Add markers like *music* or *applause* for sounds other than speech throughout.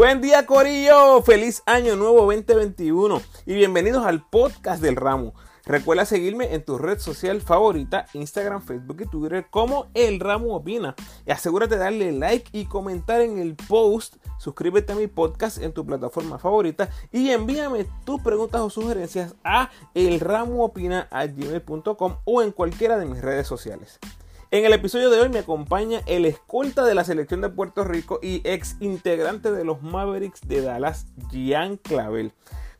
Buen día Corillo, feliz año nuevo 2021 y bienvenidos al podcast del ramo. Recuerda seguirme en tu red social favorita, Instagram, Facebook y Twitter como El Ramo Opina. Y asegúrate de darle like y comentar en el post. Suscríbete a mi podcast en tu plataforma favorita y envíame tus preguntas o sugerencias a elramoopina.gmail.com o en cualquiera de mis redes sociales. En el episodio de hoy me acompaña el escolta de la selección de Puerto Rico y ex integrante de los Mavericks de Dallas, Gian Clavel.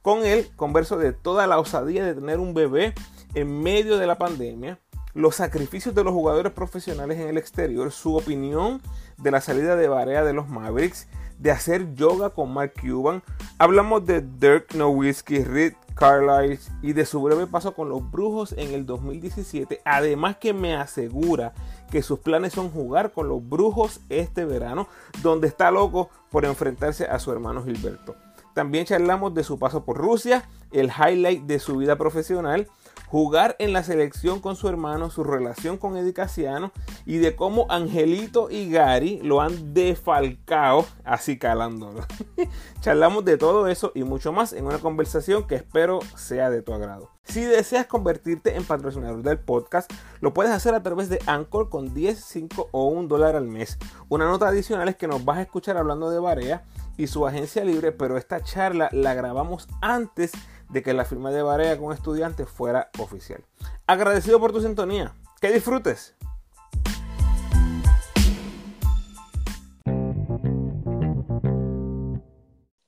Con él converso de toda la osadía de tener un bebé en medio de la pandemia, los sacrificios de los jugadores profesionales en el exterior, su opinión de la salida de Barea de los Mavericks, de hacer yoga con Mark Cuban. Hablamos de Dirk Nowitzki, Rick Carlisle y de su breve paso con los Brujos en el 2017. Además que me asegura que sus planes son jugar con los Brujos este verano, donde está loco por enfrentarse a su hermano Gilberto. También charlamos de su paso por Rusia, el highlight de su vida profesional, jugar en la selección con su hermano, su relación con Eddie Casiano y de cómo Angelito y Gary lo han defalcado así calándolo. *laughs* Charlamos de todo eso y mucho más en una conversación que espero sea de tu agrado. Si deseas convertirte en patrocinador del podcast, lo puedes hacer a través de Anchor con 10, 5 o 1 dólar al mes. Una nota adicional es que nos vas a escuchar hablando de Barea y su agencia libre, pero esta charla la grabamos antes de que la firma de Barea con estudiantes fuera oficial. Agradecido por tu sintonía. Que disfrutes.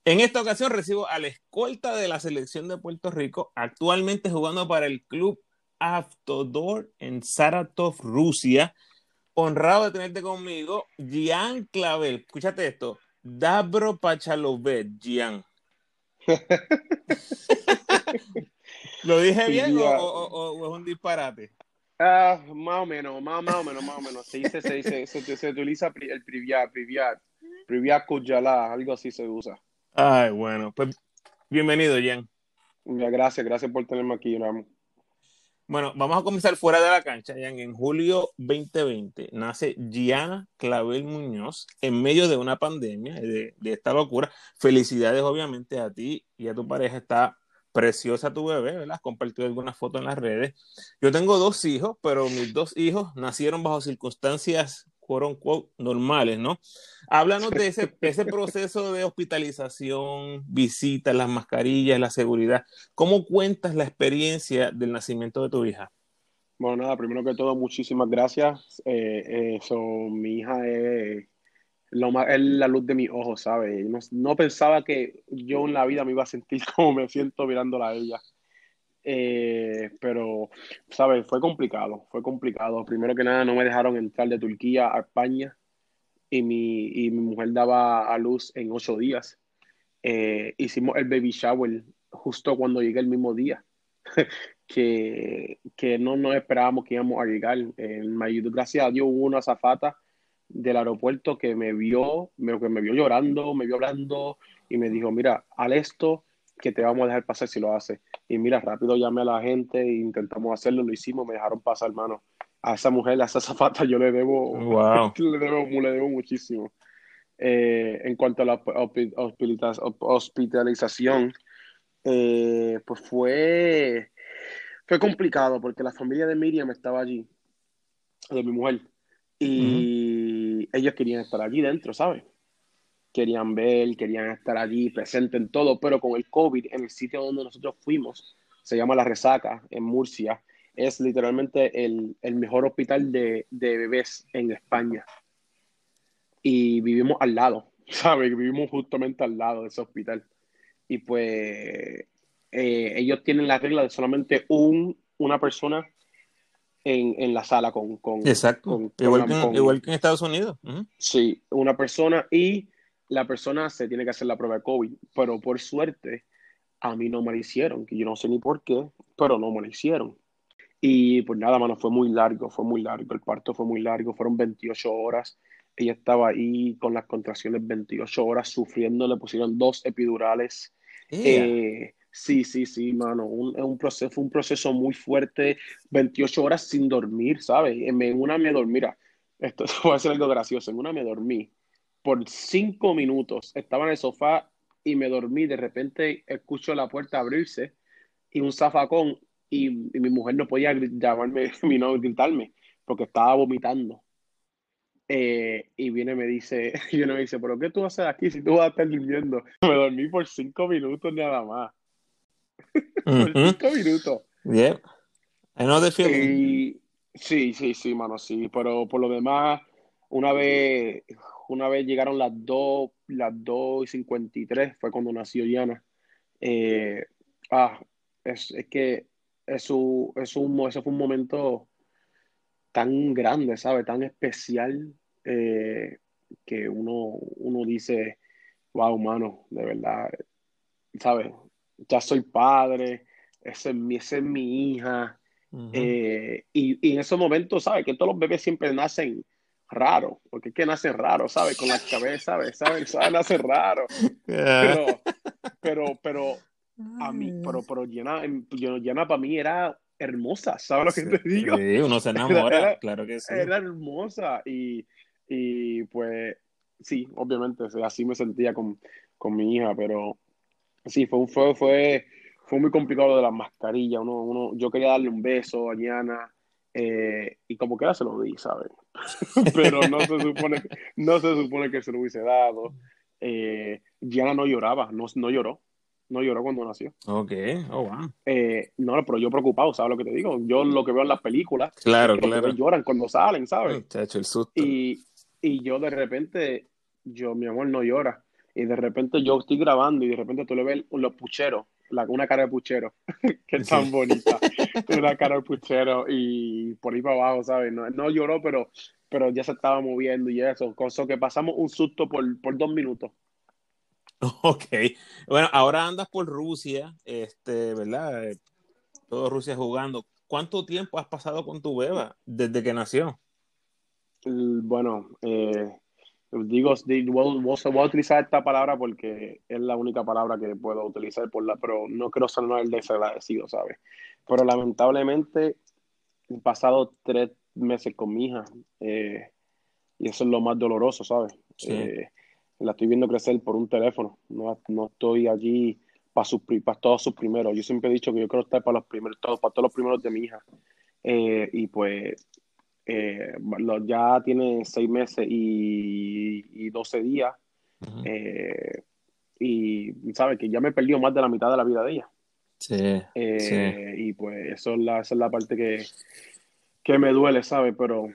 En esta ocasión recibo a la escolta de la selección de Puerto Rico, actualmente jugando para el club Aftodor en Saratov, Rusia. Honrado de tenerte conmigo, Gian Clavel. Escúchate esto, Dabro Pachalovet, Gian. *laughs* ¿Lo dije bien o, es un disparate? Ah, más o menos, más, o menos, más o menos. Se dice, se dice, se, utiliza el priviat, priviat, priviat kujala, algo así se usa. Ay, bueno, pues bienvenido, Jan. Gracias, gracias por tenerme aquí, Ramos. Bueno, vamos a comenzar fuera de la cancha. Jan. En julio 2020 nace Gianna Clavel Muñoz en medio de una pandemia, de, de, esta locura. Felicidades, obviamente, a ti y a tu pareja. Está preciosa tu bebé, ¿verdad? Has compartido algunas fotos en las redes. Yo tengo dos hijos, pero mis dos hijos nacieron bajo circunstancias quote normales, ¿no? Háblanos de ese, proceso de hospitalización, visitas, las mascarillas, la seguridad. ¿Cómo cuentas la experiencia del nacimiento de tu hija? Bueno, nada, primero que todo, muchísimas gracias. Eh, mi hija es, lo más, es la luz de mis ojos, ¿sabes? No, pensaba que yo en la vida me iba a sentir *laughs* como me siento mirándola a ella. Eh, pero, ¿sabes? Fue complicado, fue complicado. Primero que nada, no me dejaron entrar de Turquía a España y mi, y mi mujer daba a luz en ocho días. Eh, hicimos el baby shower justo cuando llegué el mismo día, *laughs* que, que no nos esperábamos que íbamos a llegar. En gracias a Dios, hubo una zafata del aeropuerto que me vio, me, que me vio llorando, me vio hablando y me dijo, mira, al esto que te vamos a dejar pasar si lo haces. Y mira, rápido llamé a la gente e intentamos hacerlo, lo hicimos, me dejaron pasar, hermano. A esa mujer, a esa zafata, yo le debo, *laughs* le debo, le debo muchísimo. Eh, en cuanto a la hospitalización, eh, pues fue, fue complicado porque la familia de Miriam estaba allí, de mi mujer, y ellos querían estar allí dentro, ¿sabes? querían ver, querían estar allí presente en todo, pero con el COVID en el sitio donde nosotros fuimos, se llama La Resaca, en Murcia, es literalmente el, mejor hospital de, bebés en España. Y vivimos al lado, *laughs* ¿sabes? Vivimos justamente al lado de ese hospital. Y pues eh, ellos tienen la regla de solamente un, una persona en, la sala con... con Exacto, igual, que, en Estados Unidos. Sí, una persona y la persona se tiene que hacer la prueba de COVID, pero por suerte a mí no me la hicieron, que yo no sé ni por qué, pero no me la hicieron. Y pues nada, mano, fue muy largo, fue muy largo, el parto fue muy largo, fueron 28 horas. Ella estaba ahí con las contracciones 28 horas sufriendo, le pusieron dos epidurales. Eh, sí, sí, sí, mano, un, un proceso, fue un proceso muy fuerte, 28 horas sin dormir, ¿sabes? En una me dormí, mira, esto *laughs* va a ser algo gracioso, en una me dormí por cinco minutos. Estaba en el sofá y me dormí. De repente escucho la puerta abrirse y un zafacón y, mi mujer no podía llamarme, *laughs* mi no gritarme porque estaba vomitando. Eh, y viene y me dice, *laughs* y viene me dice, pero ¿qué tú haces aquí si tú vas a estar durmiendo? Me dormí por cinco minutos nada más. Por *laughs* cinco minutos. Yeah. The feeling. sí, sí, sí, mano, sí. Pero por lo demás, una vez, una vez llegaron las dos, las dos y cincuenta y tres, fue cuando nació Diana. Eh, ah, es, es que es un, es un, eso fue un momento tan grande, ¿sabes? Tan especial eh, que uno, uno dice, wow, mano, de verdad, ¿sabes? Ya soy padre, esa es mi, es mi hija. Eh, y, y, en esos momentos, ¿sabes? Que todos los bebés siempre nacen raros, porque es que nacen raros, ¿sabes? Con la cabeza, ¿sabes? ¿Sabes? ¿Sabes? Nacen raros. Pero, pero, pero, a mí, pero, pero llena, llena para mí era hermosa, ¿sabes lo que te digo? Sí, uno se *laughs* enamora, claro que sí. Era hermosa y, y pues sí, obviamente, así me sentía con, con mi hija, pero sí, fue, fue, fue, fue muy complicado lo de las mascarillas. Uno, uno, yo quería darle un beso a Diana eh, y como que era se lo di, ¿sabes? *laughs* pero no se supone, no se supone que se lo hubiese dado. Eh, Diana no lloraba, no, no lloró no lloró cuando nació. Ok, oh, wow. Eh, no, pero yo preocupado, ¿sabes lo que te digo? Yo lo que veo en las películas, claro, claro. lloran cuando salen, ¿sabes? hecho el susto. Y, y yo de repente, yo, mi amor no llora. Y de repente yo estoy grabando y de repente tú le ves los pucheros, la, una cara de puchero, *laughs* que es tan bonita, *laughs* una cara de puchero y por ahí para abajo, ¿sabes? No, no lloró, pero, pero ya se estaba moviendo y eso, con eso que pasamos un susto por, por dos minutos. *laughs* Ok. Bueno, ahora andas por Rusia, este, ¿verdad? Todo Rusia jugando. ¿Cuánto tiempo has pasado con tu beba desde que nació? Bueno, eh, digo, voy, a utilizar esta palabra porque es la única palabra que puedo utilizar, por la, pero no quiero ser el desagradecido, ¿sabes? Pero lamentablemente he pasado tres meses con mi hija eh, y eso es lo más doloroso, ¿sabes? Sí. Eh, la estoy viendo crecer por un teléfono, no, no estoy allí para, sus, para todos sus primeros. Yo siempre he dicho que yo quiero estar para los primeros, todos, para todos los primeros de mi hija. Eh, y pues eh, ya tiene seis meses y, doce 12 días. Eh, y sabe que ya me he perdido más de la mitad de la vida de ella. Sí, Y pues eso es la, esa es la parte que, que me duele, ¿sabes? Pero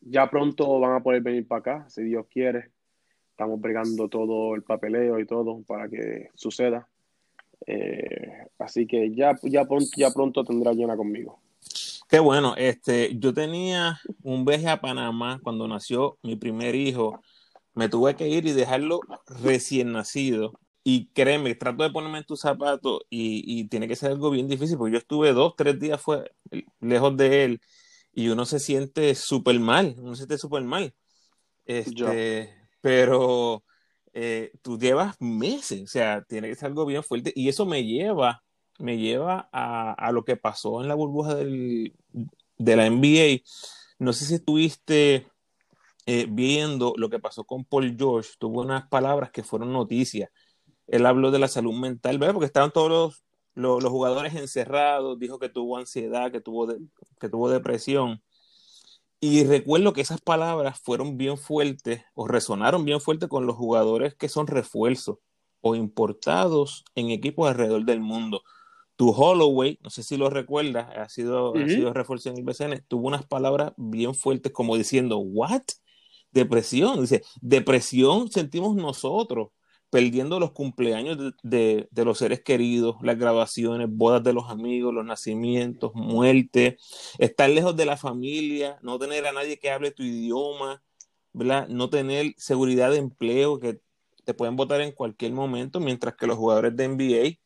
ya pronto van a poder venir para acá, si Dios quiere. Estamos bregando todo el papeleo y todo para que suceda. Eh, así que ya, ya, pronto, ya pronto tendrá llena conmigo. Qué bueno. Este, yo tenía un viaje a Panamá cuando nació mi primer hijo. Me tuve que ir y dejarlo recién nacido. Y créeme, trato de ponerme en tus zapatos y, y tiene que ser algo bien difícil porque yo estuve dos, tres días fue, lejos de él y uno se siente súper mal, uno se siente súper mal. Este, pero eh, tú llevas meses, o sea, tiene que ser algo bien fuerte y eso me lleva, me lleva a, lo que pasó en la burbuja de la NBA. No sé si estuviste eh, viendo lo que pasó con Paul George, tuvo unas palabras que fueron noticias. Él habló de la salud mental, ¿verdad? Porque estaban todos los los jugadores encerrados, dijo que tuvo ansiedad, que tuvo, que tuvo depresión. Y recuerdo que esas palabras fueron bien fuertes o resonaron bien fuerte con los jugadores que son refuerzos o importados en equipos alrededor del mundo. Tu Holloway, no sé si lo recuerdas, ha sido, ha sido refuerzo en el BCN, tuvo unas palabras bien fuertes como diciendo, ¿what? Depresión. Dice, depresión sentimos nosotros perdiendo los cumpleaños de, los seres queridos, las graduaciones, bodas de los amigos, los nacimientos, muerte, estar lejos de la familia, no tener a nadie que hable tu idioma, ¿verdad? no tener seguridad de empleo, que te pueden votar en cualquier momento, mientras que los jugadores de NBA,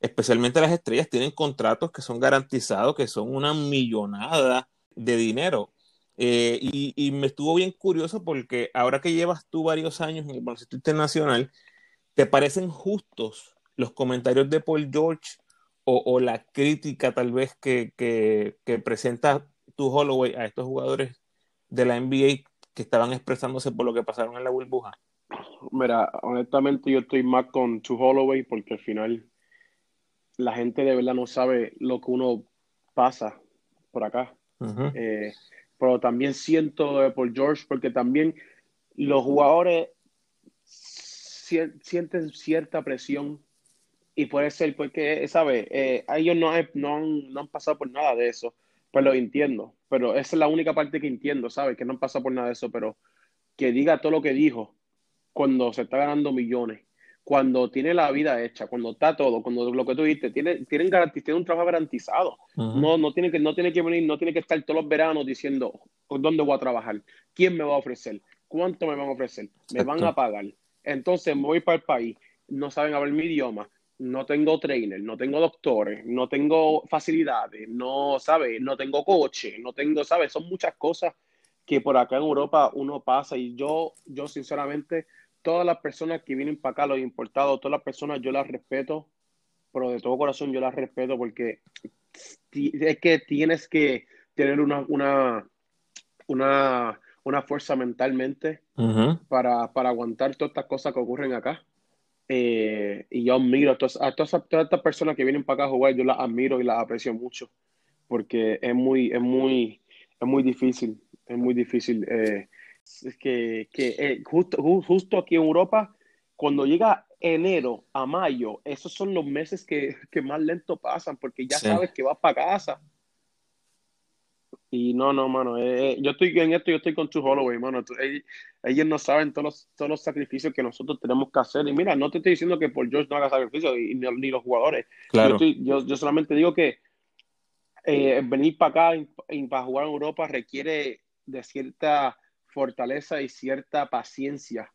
especialmente las estrellas, tienen contratos que son garantizados, que son una millonada de dinero. Eh, y, me estuvo bien curioso porque ahora que llevas tú varios años en el baloncesto internacional, ¿Te parecen justos los comentarios de Paul George o, la crítica tal vez que, presenta tu Holloway a estos jugadores de la NBA que estaban expresándose por lo que pasaron en la burbuja? Mira, honestamente yo estoy más con To Holloway porque al final la gente de verdad no sabe lo que uno pasa por acá. Eh, pero también siento por George porque también los jugadores sienten cierta presión y puede ser porque, ¿sabes? Eh, ellos no, no, han, no han pasado por nada de eso, pues lo entiendo, pero esa es la única parte que entiendo, ¿sabes? Que no han pasado por nada de eso, pero que diga todo lo que dijo cuando se está ganando millones, cuando tiene la vida hecha, cuando está todo, cuando lo que tú dijiste, tiene, tienen, tiene un trabajo garantizado. no, no, tiene que, no tiene que venir, no tiene que estar todos los veranos diciendo dónde voy a trabajar, quién me va a ofrecer, cuánto me van a ofrecer, me van a pagar. Entonces voy para el país, no saben hablar mi idioma, no tengo trainer, no tengo doctores, no tengo facilidades, no, ¿sabes? No tengo coche, no tengo, ¿sabes? Son muchas cosas que por acá en Europa uno pasa y yo, yo sinceramente todas las personas que vienen para acá, los importados, todas las personas yo las respeto, pero de todo corazón yo las respeto porque es que tienes que tener una, una, una, una fuerza mentalmente para, para aguantar todas estas cosas que ocurren acá. Eh, y yo admiro a todas, a todas, estas personas que vienen para acá a jugar, yo las admiro y las aprecio mucho, porque es muy, es muy, es muy difícil, es muy difícil. Eh, que, que eh, justo, justo aquí en Europa, cuando llega enero a mayo, esos son los meses que, que más lento pasan, porque ya sabes que vas para casa. Y no, no, mano, eh, eh, yo estoy en esto, yo estoy con tu Holloway, mano. ellos no saben todos los, todos los sacrificios que nosotros tenemos que hacer. Y mira, no te estoy diciendo que por George no haga sacrificios, y, ni, los jugadores. Claro. Yo, yo, solamente digo que venir para acá y para jugar en Europa requiere de cierta fortaleza y cierta paciencia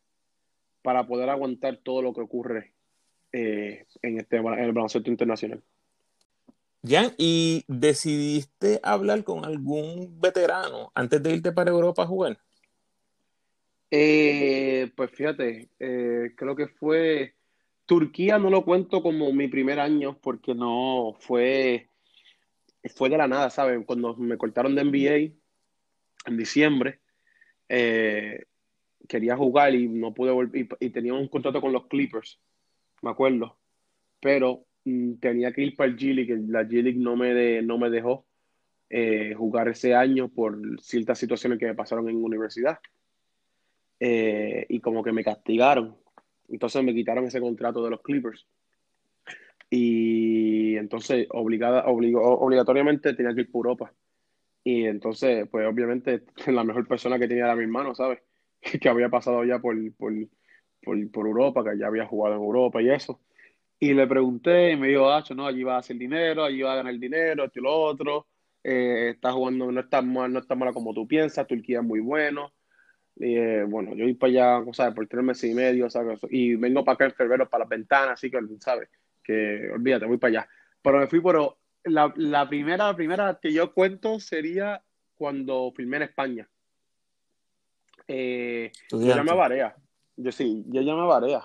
para poder aguantar todo lo que ocurre eh, en, este, en el baloncesto internacional. Jan, ¿y decidiste hablar con algún veterano antes de irte para Europa a jugar? Eh, pues fíjate, eh, creo que fue Turquía, no lo cuento como mi primer año porque no fue, fue de la nada, ¿saben? Cuando me cortaron de NBA en diciembre, eh, quería jugar y no pude volver, y, tenía un contrato con los Clippers, me acuerdo, pero mm, tenía que ir para el G League, la G League no me, no me dejó eh, jugar ese año por ciertas situaciones que me pasaron en universidad. Eh, y como que me castigaron. Entonces me quitaron ese contrato de los Clippers. Y entonces obligada, obligatoriamente tenía que ir por Europa. Y entonces, pues obviamente *laughs* la mejor persona que tenía era mi hermano, ¿sabes? *laughs* que había pasado ya por, por, por, Europa, que ya había jugado en Europa y eso. Y le pregunté y me dijo, ah, no, allí va a hacer dinero, allí va a ganar dinero, esto y lo otro. Eh, está jugando, no está mal, no está mala como tú piensas, Turquía es muy bueno. Y, bueno, yo voy para allá, ¿sabes? Por tres meses y medio, ¿sabes? Y vengo para acá en febrero para las ventanas, así que, ¿sabes? Que olvídate, voy para allá. Pero me fui por, la, la, primera, primera que yo cuento sería cuando filmé en España. Eh, yo llamé a Barea. Yo sí, yo llamé a Barea.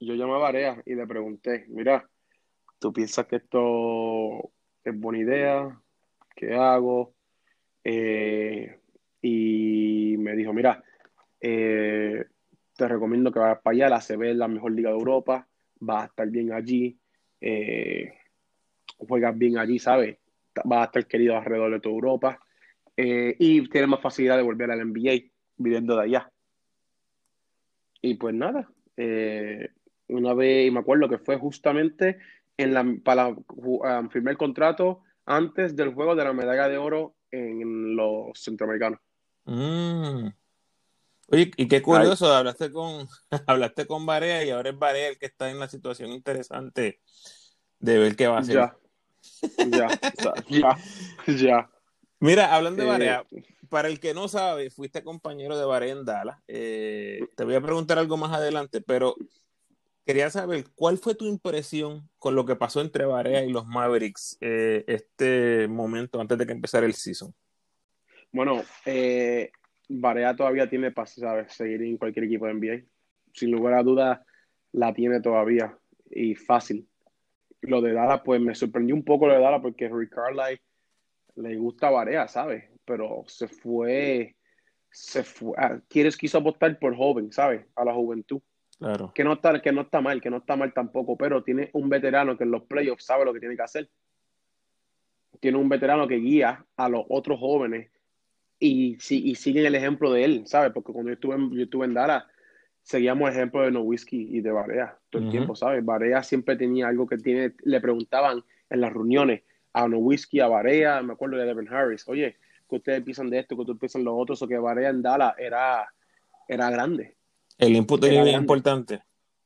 Yo llamé a Barea y le pregunté, mira, ¿tú piensas que esto es buena idea? ¿Qué hago? Eh, y me dijo, mira, eh, te recomiendo que vayas para allá, la CB es la mejor liga de Europa, va a estar bien allí. Eh, juegas bien allí, ¿sabes? Va a estar querido alrededor de toda Europa eh, y tiene más facilidad de volver al NBA viviendo de allá. Y pues nada, eh, una vez, y me acuerdo que fue justamente en la, para um, firmar el contrato antes del juego de la medalla de oro en los centroamericanos. Mm. Oye, y qué curioso, hablaste con, *laughs* hablaste con Barea y ahora es Barea el que está en la situación interesante de ver qué va a hacer. Ya, *laughs* ya, ya. Mira, hablando de Barea, eh, para el que no sabe, fuiste compañero de Barea en Dallas. Eh, te voy a preguntar algo más adelante, pero quería saber cuál fue tu impresión con lo que pasó entre Barea y los Mavericks eh, este momento antes de que empezara el season. Bueno, eh, Barea todavía tiene para seguir en cualquier equipo de NBA. Sin lugar a dudas, la tiene todavía y fácil lo de Dallas, pues me sorprendió un poco lo de Dallas porque Rick Carlisle le gusta Barea, ¿sabes? Pero se fue se fue, ah, quieres, quiso apostar por joven, ¿sabes? A la juventud. Claro. Que no, está, que no está mal, que no está mal tampoco, pero tiene un veterano que en los playoffs sabe lo que tiene que hacer. Tiene un veterano que guía a los otros jóvenes y, y siguen el ejemplo de él, ¿sabes? Porque cuando yo estuve en, yo estuve en Dallas, seguíamos el ejemplo de Nowitzki y de Barea todo el tiempo, ¿sabes? Barea siempre tenía algo que tiene, le preguntaban en las reuniones a Nowitzki, a Barea, me acuerdo de Devin Harris, oye, que ustedes piensan de esto, que ustedes piensan de lo otro, o que Barea en Dallas era, era grande. El input era importante.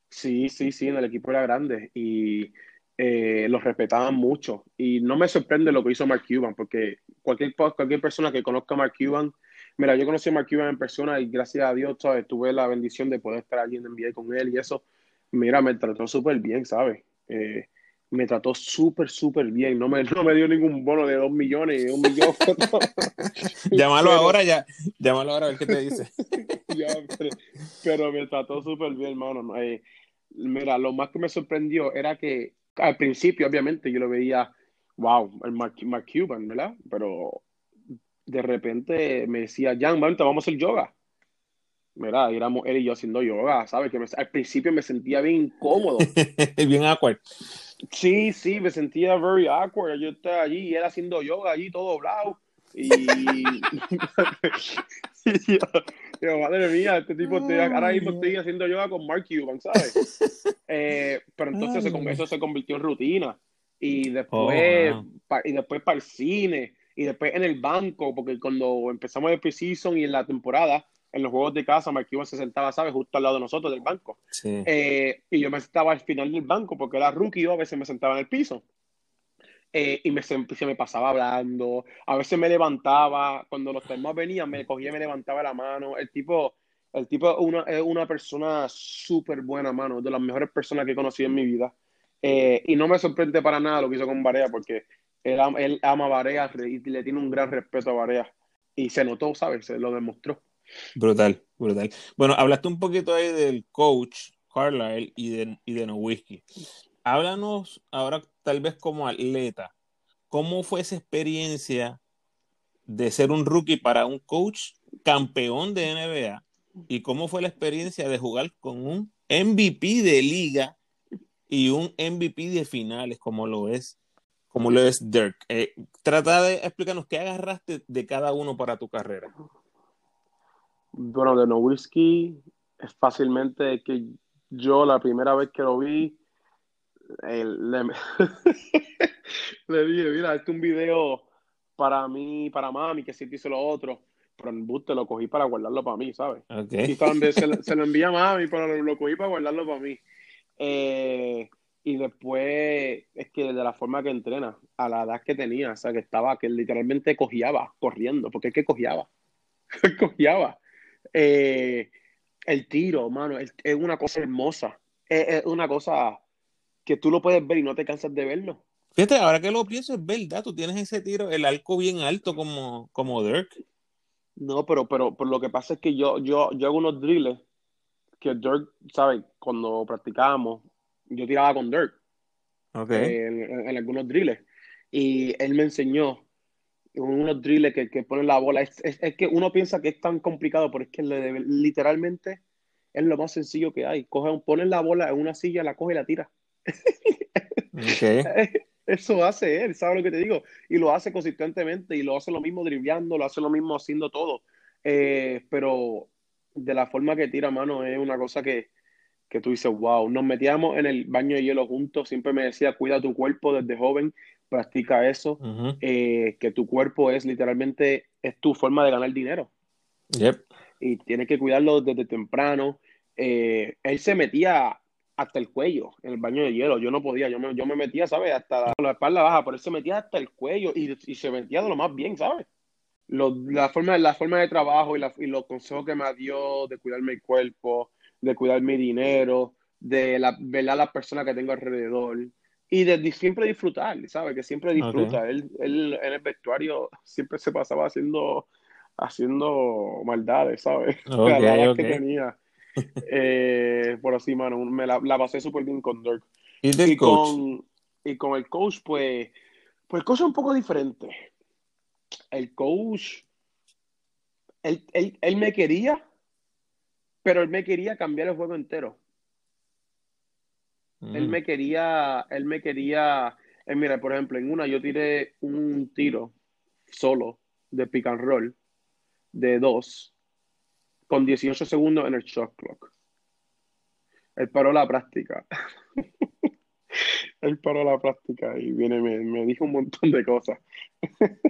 Sí, sí, sí, en el equipo era grande y eh, los respetaban mucho. Y no me sorprende lo que hizo Mark Cuban, porque cualquier, cualquier persona que conozca a Mark Cuban, mira, yo conocí a Mark Cuban en persona y gracias a Dios tuve la bendición de poder estar allí en NBA con él y eso, mira, me trató súper bien, ¿sabes? Eh, me trató súper, súper bien. No me, *laughs* no me dio ningún bono de dos millones, de un millón. *laughs* llámalo ahora, ya. Llámalo ahora a ver qué te dice. *laughs* pero, me trató súper bien, hermano. Eh, mira, lo más que me sorprendió era que al principio, obviamente, yo lo veía, wow, el Mark, Cuban, ¿verdad? Pero de repente me decía, Jan, vamos a hacer yoga. Mira, éramos él y yo haciendo yoga, ¿sabes? Que al principio me sentía bien incómodo. *laughs* bien awkward. Sí, sí, me sentía very awkward. Yo estaba allí y él haciendo yoga allí todo doblado. Y, *laughs* yo, madre mía, este tipo, ahora mismo estoy haciendo yoga con Mark Cuban, ¿sabes? *laughs* Eh, pero entonces eso se convirtió en rutina. Y después, oh, y después para el cine, y después en el banco, porque cuando empezamos el preseason y en la temporada, en los juegos de casa, Mark Cuban se sentaba, ¿sabes? Justo al lado de nosotros del banco. Eh, y yo me sentaba al final del banco porque era rookie, yo a veces me sentaba en el piso. Eh, y me, se, me pasaba hablando, a veces me levantaba, cuando los temas venían, me cogía y me levantaba la mano. El tipo, el tipo una, es una persona súper buena, mano, de las mejores personas que he conocido en mi vida. Eh, y no me sorprende para nada lo que hizo con Barea, porque él, ama a Barea y le tiene un gran respeto a Barea. Y se notó, ¿sabes? Se lo demostró. Brutal, brutal. Bueno, hablaste un poquito ahí del coach Carlisle y de, y de háblanos ahora tal vez como atleta, ¿cómo fue esa experiencia de ser un rookie para un coach campeón de NBA? ¿Y cómo fue la experiencia de jugar con un MVP de liga y un MVP de finales como lo es, como lo es Dirk? Eh, trata de explicarnos qué agarraste de cada uno para tu carrera. Bueno, de Nowitzki es fácilmente que yo la primera vez que lo vi le, *laughs* le, dije, mira, este es un video para mí, para mami, que si te hizo lo otro. Pero el bus te lo cogí para guardarlo para mí, ¿sabes? Y se, *laughs* se, lo envía a mami, pero lo, cogí para guardarlo para mí. Eh, y después es que de la forma que entrena, a la edad que tenía, o sea, que estaba, que literalmente cogiaba corriendo, porque es que cogiaba. *laughs* cogiaba. Eh, el tiro, mano, es, es, una cosa hermosa. Es, es, una cosa que tú lo puedes ver y no te cansas de verlo. Fíjate, ahora que lo pienso, es verdad, tú tienes ese tiro, el arco bien alto como, como Dirk. No, pero, pero, lo que pasa es que yo, yo, yo hago unos drills que Dirk, ¿sabes? Cuando practicábamos, yo tiraba con Dirk. Okay. en, algunos drills. Y él me enseñó unos drills que, que ponen la bola. Es, es, que uno piensa que es tan complicado, pero es que literalmente es lo más sencillo que hay. Coge, ponen la bola en una silla, la coge y la tira. *laughs* Eso hace él, ¿sabes lo que te digo? Y lo hace consistentemente y lo hace lo mismo dribleando, lo hace lo mismo haciendo todo. Eh, pero de la forma que tira mano es una cosa que, que tú dices, wow, nos metíamos en el baño de hielo juntos, siempre me decía, cuida tu cuerpo desde joven, practica eso, eh, que tu cuerpo es literalmente, es tu forma de ganar dinero. Y tienes que cuidarlo desde temprano. Eh, él se metía hasta el cuello en el baño de hielo. Yo no podía, yo me, yo me metía, ¿sabes? Hasta la, espalda baja, por eso se metía hasta el cuello y, se metía de lo más bien, ¿sabes? la, forma, la forma de trabajo y, y, los consejos que me dio de cuidar mi cuerpo, de cuidar mi dinero, de la, ver a las personas que tengo alrededor y de, siempre disfrutar, ¿sabes? Que siempre disfruta. Él, él, en el vestuario siempre se pasaba haciendo, haciendo maldades, ¿sabes? *laughs* Okay, que tenía eh, por así, mano, me la, pasé súper bien con Dirk. ¿Y, Con, y con el coach, pues, pues el coach es un poco diferente. El coach él, él, él me quería, pero él me quería cambiar el juego entero. Él Mm. me quería, él me quería, eh, mira, por ejemplo, en una yo tiré un tiro solo de pick and roll de dos con 18 segundos en el shot clock. Él paró la práctica. *laughs* Él paró la práctica y viene, me, me dijo un montón de cosas. *laughs*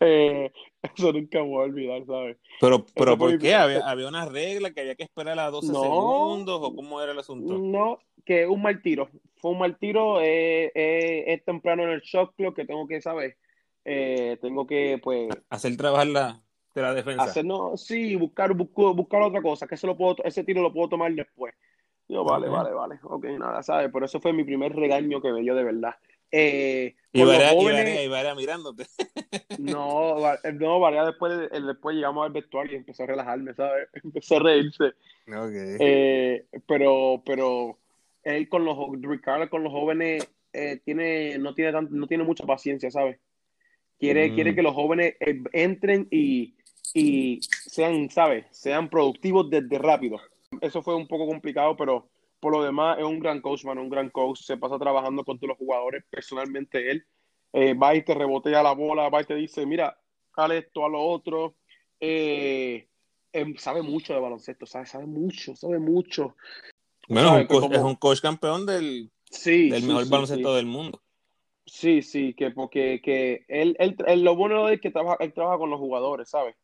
Eh, eso nunca me voy a olvidar, ¿sabes? Pero, pero ¿por qué? ¿Había, había una regla que había que esperar a 12 No. segundos o cómo era el asunto? No, que un mal tiro. Fue un mal tiro. eh, eh, es temprano en el shot clock que tengo que saber. Eh, tengo que, pues, Hacer trabajar la, de la defensa. hacer, no, sí, buscar, buscar, buscar otra cosa, que ese, lo puedo, ese tiro lo puedo tomar después. Yo, vale, vale, vale. Ok, nada, ¿sabes? Pero eso fue mi primer regaño que me dio de verdad. Eh, Y y jóvenes- mirándote. *laughs* No, no, Varea después, eh, después llegamos al vestuario y empezó a relajarme, ¿sabes? *laughs* Empezó a reírse. Ok. Eh, pero, pero él con los Ricardo con los jóvenes eh, tiene, no tiene tan- no tiene mucha paciencia, ¿sabes? Quiere, Mm. quiere que los jóvenes eh, entren y, y sean, ¿sabes? Sean productivos desde rápido. Eso fue un poco complicado, pero por lo demás es un gran coach, mano, un gran coach. Se pasa trabajando con todos los jugadores, personalmente él. Eh, va y te rebotea la bola, va y te dice, mira, haz esto, a lo otro. Eh, em, sabe mucho de baloncesto, sabe, sabe mucho, sabe mucho. Bueno, es un, coach, como- es un coach campeón del, Sí, del sí, mejor sí, baloncesto del mundo. Sí, sí, que porque que él, él, él- lo bueno es que trabaja, él trabaja con los jugadores, ¿sabes?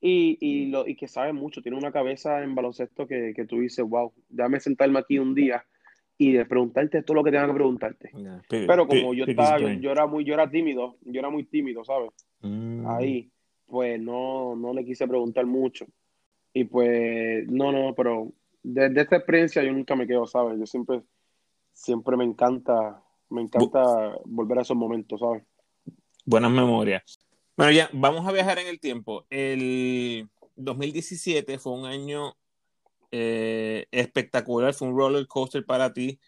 Y, y, lo, y que sabe mucho, tiene una cabeza en baloncesto que, que tú dices, wow, déjame sentarme aquí un día y de preguntarte todo lo que tenga que preguntarte. Yeah, Pero como yo estaba, yo, era muy, yo era tímido, yo era muy tímido, ¿sabes? Mm. Ahí, pues no, no le quise preguntar mucho. Y pues, no, no, pero desde esta experiencia yo nunca me quedo, ¿sabes? Yo siempre, siempre me encanta, me encanta volver a esos momentos, ¿sabes? Buenas memorias. Bueno, ya, vamos a viajar en el tiempo. El 2017 fue un año eh, espectacular, fue un roller coaster para ti.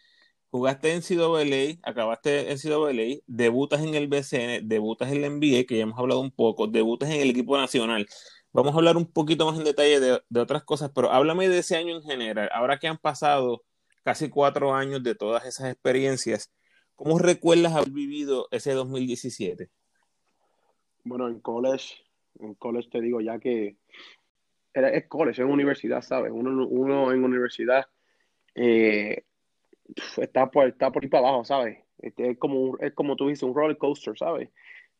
Jugaste en CAA, acabaste en CAA, debutas en el BCN, debutas en la NBA, que ya hemos hablado un poco, debutas en el equipo nacional. Vamos a hablar un poquito más en detalle de, de otras cosas, pero háblame de ese año en general. Ahora que han pasado casi cuatro años de todas esas experiencias, ¿cómo recuerdas haber vivido ese 2017? Bueno, en college, en college te digo ya que era, es college, es universidad, ¿sabes? Uno, uno en universidad eh, está, por, está por ahí para abajo, ¿sabes? Este, es, como, es como tú dices, un roller coaster, ¿sabes?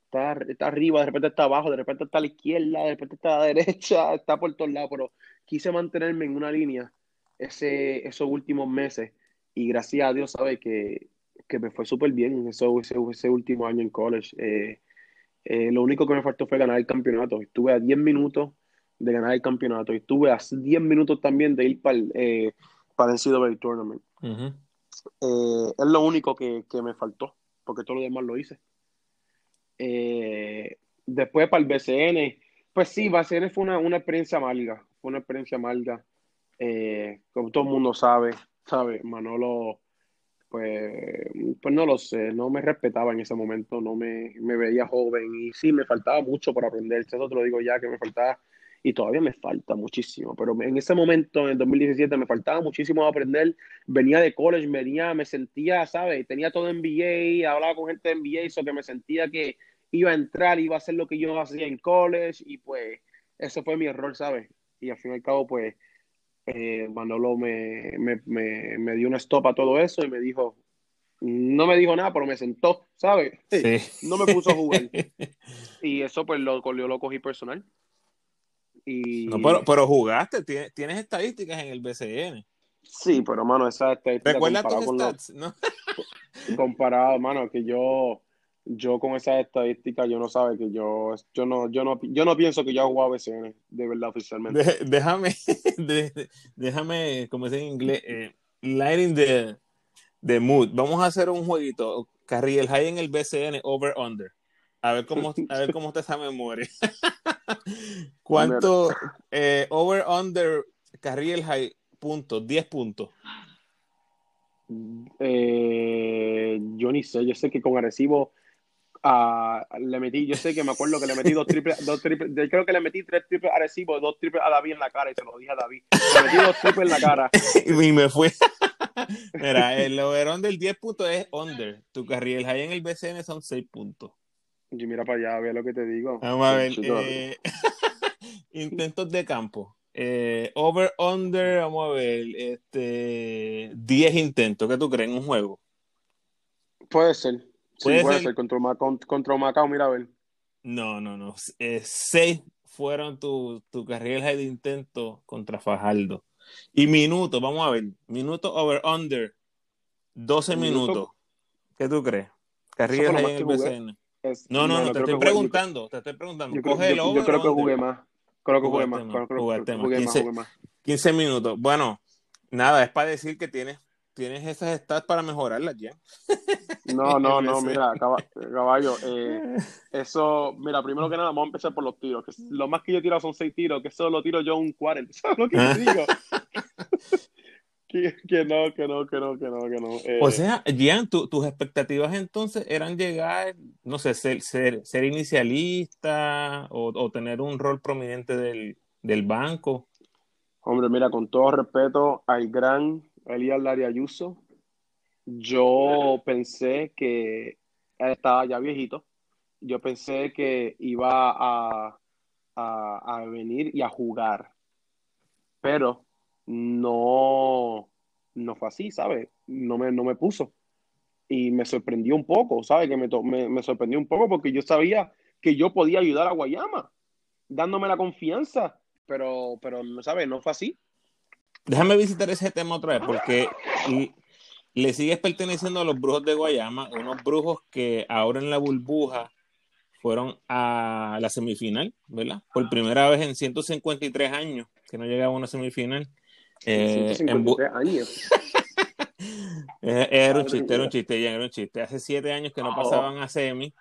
Está, está arriba, de repente está abajo, de repente está a la izquierda, de repente está a la *laughs* derecha, está por todos lados, pero quise mantenerme en una línea ese, esos últimos meses y gracias a Dios, ¿sabes? Que, que me fue súper bien eso, ese, ese último año en college. Eh, eh, lo único que me faltó fue ganar el campeonato. Estuve a 10 minutos de ganar el campeonato y estuve a 10 minutos también de ir para el, eh, para el NCAA Tournament. Eh, es lo único que, que me faltó, porque todo lo demás lo hice. Eh, después para el BCN, pues sí, BCN fue una, una experiencia amarga, fue una experiencia amarga. Como todo el mundo sabe, sabe, Manolo, pues, pues no lo sé, no me respetaba en ese momento, no me, me veía joven y sí, me faltaba mucho por aprender, eso te lo digo ya, que me faltaba y todavía me falta muchísimo, pero en ese momento, en el 2017, me faltaba muchísimo aprender, venía de college, venía, me sentía, ¿sabes? Tenía todo NBA, hablaba con gente de NBA, eso que me sentía que iba a entrar, iba a hacer lo que yo hacía en college y pues eso fue mi error, ¿sabes? Y al fin y al cabo, pues eh, Manolo me, me, me, me dio un stop a todo eso y me dijo, no me dijo nada, pero me sentó, ¿sabes? Sí. No me puso a jugar. *laughs* Y eso pues lo, yo lo cogí personal. Y No, pero, pero jugaste, tienes, tienes estadísticas en el BCN. sí, pero mano, esa estadística ¿Recuerdas comparado tus con lo- stats? ¿no? *laughs* comparado, mano, que yo yo con esas estadísticas yo no sabe que yo yo no yo no yo no pienso que yo he jugado BCN de verdad oficialmente. De- déjame, *laughs* de- déjame, como dice en inglés, eh, lighting the, the mood. Vamos a hacer un jueguito. Carriel High en el BCN, over under. A ver cómo, a ver cómo está esa memoria. *laughs* ¿Cuánto eh, over under Carriel High puntos? 10 puntos. Eh, yo ni sé, yo sé que con Arecibo Ah, le metí, yo sé que me acuerdo que le metí dos triples, dos triples, yo creo que le metí tres triples a Recibo, dos triples a David en la cara y se lo dije a David. Le metí dos triples en la cara. *laughs* y me fue. *laughs* Mira, el overón del 10 puntos es under. Tu carril high en el BCN son 6 puntos. Y mira para allá, ve lo que te digo. Vamos a ver. Eh, *laughs* intentos de campo. Eh, over, under, vamos a ver. Este, 10 intentos. ¿Qué tú crees en un juego? Puede ser. Sí, puede, ser? Contra, contra Macao, mira a ver. No, no, no. Eh, seis fueron tu, tu carrera de intento contra Fajardo. Y minutos, vamos a ver. Minutos over under. 12 minutos. ¿Qué tú crees? Carrera en el BCN. no, no, no, te estoy preguntando. te estoy preguntando. Yo, Coge yo, yo creo que jugué más. Creo que jugué, más. Creo, que jugué 15, más, 15 minutos. Bueno, nada, es para decir que tienes tienes esas stats para mejorarlas ya. No, *laughs* no, no, mira, caballo, eh, *laughs* eso, mira, primero que nada, vamos a empezar por los tiros. Que lo más que yo he tirado son seis tiros, que eso lo tiro yo un 40. ¿Sabes *laughs* lo que te digo? que, no, que no, que no, que no, que no. Eh, o sea, Gian, tus expectativas entonces eran llegar, no sé, ser, ser, ser inicialista o, o, tener un rol prominente del, del banco. Hombre, mira, con todo respeto al gran Elías Larry Ayuso. Yo pensé que él estaba ya viejito. Yo pensé que iba a, a, venir y a jugar. Pero no, no fue así, ¿sabes? No me, no me puso. Y me sorprendió un poco, ¿sabes? Que me, me, me sorprendió un poco porque yo sabía que yo podía ayudar a Guayama, dándome la confianza. Pero, pero, ¿sabes? No fue así. Déjame visitar ese tema otra vez, porque le sigues perteneciendo a los brujos de Guayama, unos brujos que ahora en la burbuja fueron a la semifinal, ¿verdad? Por primera vez en 153 años que no llegaba a una semifinal. Eh, 153 años. *laughs* Eh, era un chiste, era un chiste, ya era un chiste. Hace siete años que no pasaban a semi.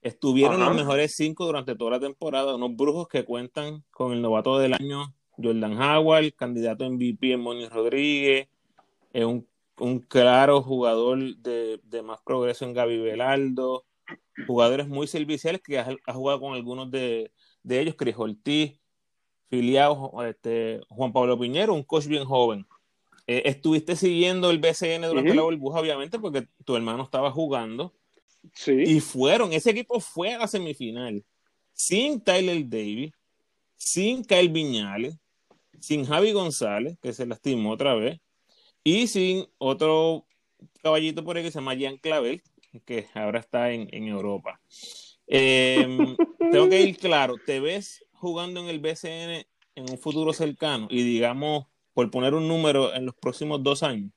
Estuvieron los mejores cinco durante toda la temporada, unos brujos que cuentan con el novato del año Jordan Howard, candidato MVP en Moni Rodríguez, es un, claro jugador de, más progreso en Gaby Velardo, jugadores muy serviciales que ha, jugado con algunos de, ellos, Cris Ortiz, filiado este, Juan Pablo Piñero, un coach bien joven. Eh, estuviste siguiendo el BCN durante la burbuja, obviamente, porque tu hermano estaba jugando. Sí. Y fueron, ese equipo fue a la semifinal sin Tyler Davis, sin Kyle Viñales, sin Javi González, que se lastimó otra vez, y sin otro caballito por ahí que se llama Jean Clavel, que ahora está en, Europa. Em, *laughs* tengo que ir claro, ¿te ves jugando en el BCN en un futuro cercano? Y digamos, por poner un número, en los próximos dos años.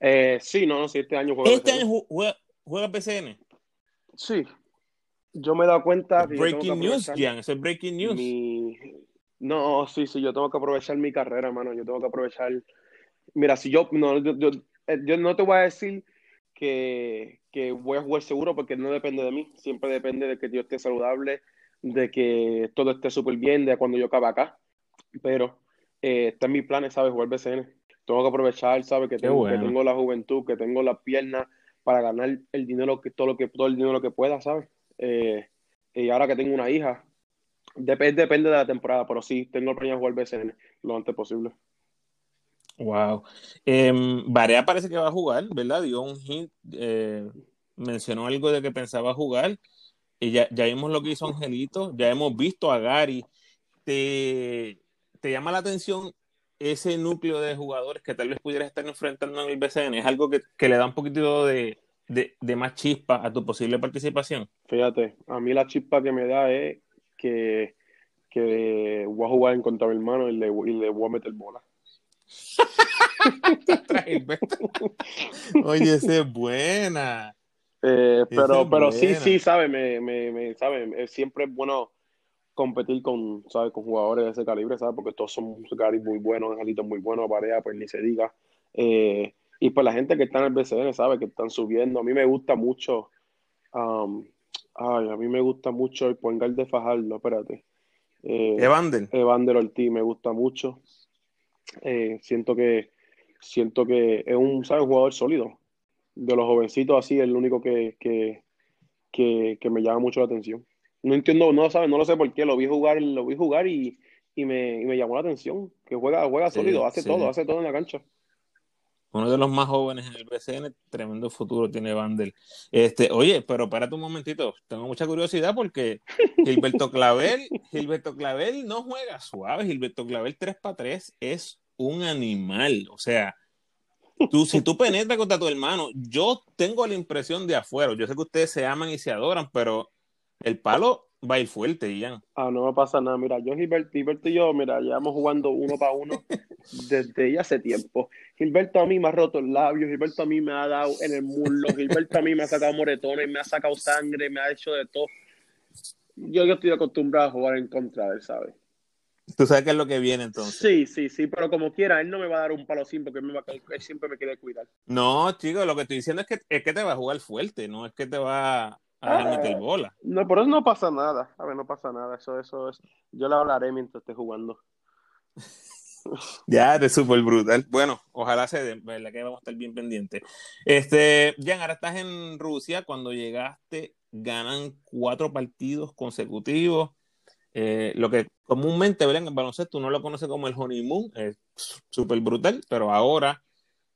Eh, sí, no, sí, este año juega. ¿Este año juega, juega BCN? Sí. Yo me he dado cuenta. Breaking news, Jan, eso es breaking news. No, sí, sí, yo tengo que aprovechar mi carrera, mano. Yo tengo que aprovechar. Mira, si yo no, yo, eh, yo, no te voy a decir que, que, voy a jugar seguro porque no depende de mí. Siempre depende de que yo esté saludable, de que todo esté súper bien, de cuando yo acabe acá. Pero eh, está en mis planes, ¿sabes? Jugar BCN. Tengo que aprovechar, ¿sabes? Que tengo, que tengo la juventud, que tengo las piernas para ganar el dinero, que todo lo que todo el dinero que pueda, ¿sabes? Eh, y ahora que tengo una hija, Depende, depende de la temporada, pero sí, tengo el de jugar BCN lo antes posible. Wow. Eh, Barea parece que va a jugar, ¿verdad? Dio un hint, eh, mencionó algo de que pensaba jugar. Y ya, ya vimos lo que hizo Angelito, ya hemos visto a Gary. ¿Te, te llama la atención ese núcleo de jugadores que tal vez pudieras estar enfrentando en el BCN? ¿Es algo que, que le da un poquito de, de, de, más chispa a tu posible participación? Fíjate, a mí la chispa que me da es que, que voy a jugar en contra mi hermano y le, y le voy a meter bola. *laughs* Oye, esa es buena. Eh, pero, pero sí, sí, sabe, me, me, me sabe, siempre es bueno competir con, ¿sabes? con jugadores de ese calibre, ¿sabes? Porque todos son muy buenos, angelitos muy buenos, Parea, pues ni se diga. Eh, y pues la gente que está en el BCN, ¿sabe? Que están subiendo. A mí me gusta mucho um, Ay, a mí me gusta mucho el Poengal de Fajardo, espérate. Eh, Evander. Evander Ortiz me gusta mucho. Eh, siento que siento que es un ¿sabes? jugador sólido. De los jovencitos así, el único que, que, que, me llama mucho la atención. No entiendo, no, ¿sabes? no lo sé por qué, lo vi jugar, lo vi jugar y, me, llamó la atención, que juega, juega sólido, hace todo, hace todo en la cancha uno de los más jóvenes en el BCN, tremendo futuro tiene Vandel. Este, oye, pero espérate un momentito, tengo mucha curiosidad porque *laughs* Gilberto Clavel, Gilberto Clavel no juega suave, Gilberto Clavel 3 para 3 es un animal, o sea, tú, si tú penetras contra tu hermano, yo tengo la impresión de afuera, yo sé que ustedes se aman y se adoran, pero el palo va a ir fuerte, Ian. Ah, no me pasa nada. Mira, yo, Gilberto, Gilberto y yo, mira, llevamos jugando uno para uno *laughs* desde hace tiempo. Gilberto a mí me ha roto el labio, Gilberto a mí me ha dado en el muslo, Gilberto a mí me ha sacado moretones, me ha sacado sangre, me ha hecho de todo. Yo, yo estoy acostumbrado a jugar en contra de él, ¿sabes? Tú sabes qué es lo que viene entonces. Sí, sí, sí, pero como quiera, él no me va a dar un palo sin porque él, me va, él siempre me quiere cuidar. No, chico, lo que estoy diciendo es que, es que te va a jugar fuerte, no es que te va Ah, bola. No, por eso no pasa nada. A ver, no pasa nada. Eso, eso es. Yo le hablaré mientras esté jugando. *laughs* ya, es súper brutal. Bueno, ojalá se den, ¿verdad? Que vamos a estar bien pendientes. Este, Jan, ahora estás en Rusia. Cuando llegaste, ganan cuatro partidos consecutivos. Eh, lo que comúnmente, ¿verdad? En baloncesto uno lo conoce como el honeymoon. Es súper brutal, pero ahora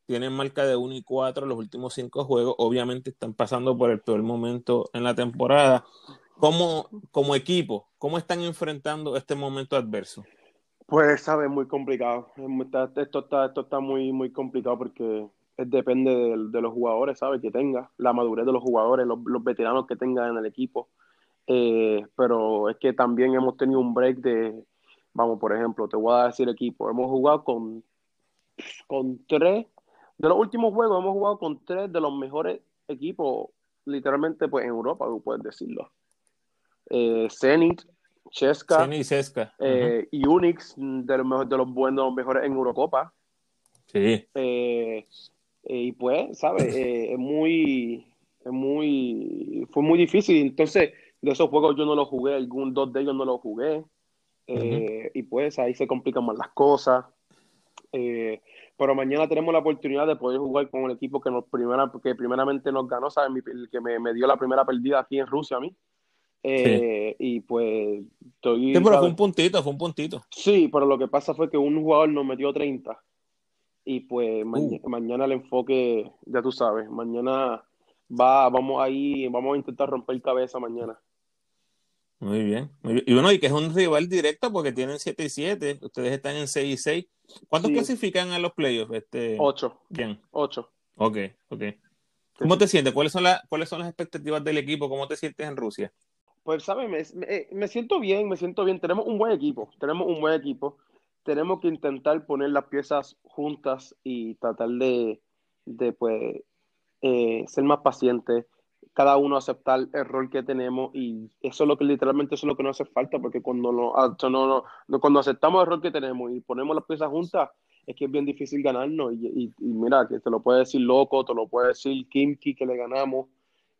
tienen marca de 1 y 4 los últimos 5 juegos. Obviamente están pasando por el peor momento en la temporada. ¿Cómo, como equipo, cómo están enfrentando este momento adverso? Pues, sabes, muy complicado. Esto está, esto está muy, muy complicado porque depende de, los jugadores, ¿sabes? Que tenga, la madurez de los jugadores, los, veteranos que tengan en el equipo. Eh, pero es que también hemos tenido un break de, vamos, por ejemplo, te voy a decir equipo, hemos jugado con, con tres de los últimos juegos hemos jugado con tres de los mejores equipos, literalmente, pues en Europa, puedes decirlo. Eh, Zenit, Cheska, eh, y Unix, de los, de los buenos, mejores en Eurocopa. Sí. Eh, y pues, ¿sabes? es muy, es muy, fue muy difícil. Entonces, de esos juegos yo no los jugué, algún dos de ellos no los jugué. Y pues ahí se complican más las cosas. Eh, pero mañana tenemos la oportunidad de poder jugar con el equipo que nos primera, que primeramente nos ganó, ¿sabes? El que me, dio la primera perdida aquí en Rusia a mí. Eh, y pues estoy. Sí, pero fue un puntito, fue un puntito. Sí, pero lo que pasa fue que un jugador nos metió 30. Y pues uh. mañana el enfoque, ya tú sabes, mañana va, vamos ahí, vamos a intentar romper cabeza mañana. Muy bien, Y bueno, y que es un rival directo porque tienen 7 y 7, ustedes están en 6 y 6. ¿Cuántos clasifican a los playoffs? Este... Ocho. Bien. Ocho. Ok, ok. ¿Cómo te sientes? ¿Cuáles son, ¿Cuáles son las expectativas del equipo? ¿Cómo te sientes en Rusia? Pues, ¿sabes? Me, me, siento bien, me siento bien. Tenemos un buen equipo, tenemos un buen equipo. Tenemos que intentar poner las piezas juntas y tratar de, pues, eh, ser más pacientes cada uno aceptar el rol que tenemos y eso es lo que literalmente eso es lo que nos hace falta porque cuando no, ah, no, no, cuando aceptamos el rol que tenemos y ponemos las piezas juntas es que es bien difícil ganarnos y, mira que te lo puede decir loco te lo puede decir Kimki que le ganamos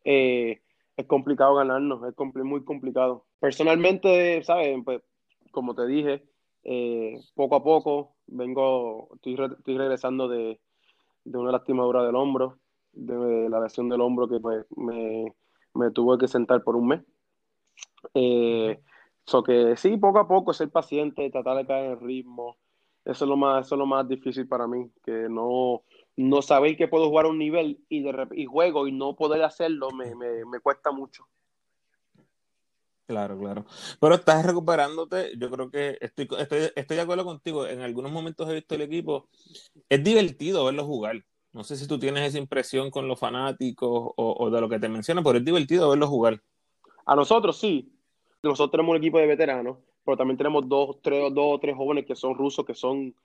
eh, es complicado ganarnos es muy complicado personalmente sabes pues como te dije eh, poco a poco vengo estoy, estoy regresando de, de una lastimadura del hombro de la lesión del hombro que pues, me, me tuve que sentar por un mes. Eh, que sí, poco a poco, ser paciente, tratar de caer en el ritmo, eso es lo más, eso es lo más difícil para mí, que no, no saber que puedo jugar a un nivel y, de, y juego y no poder hacerlo me, me, me cuesta mucho. Claro, claro. Pero estás recuperándote. Yo creo que estoy, estoy, estoy de acuerdo contigo. En algunos momentos he visto el equipo. Es divertido verlo jugar. No sé si tú tienes esa impresión con los fanáticos o, de lo que te mencionan, pero es divertido verlos jugar. A nosotros sí. Nosotros tenemos un equipo de veteranos, pero también tenemos dos, tres, dos o tres jóvenes que son rusos, que son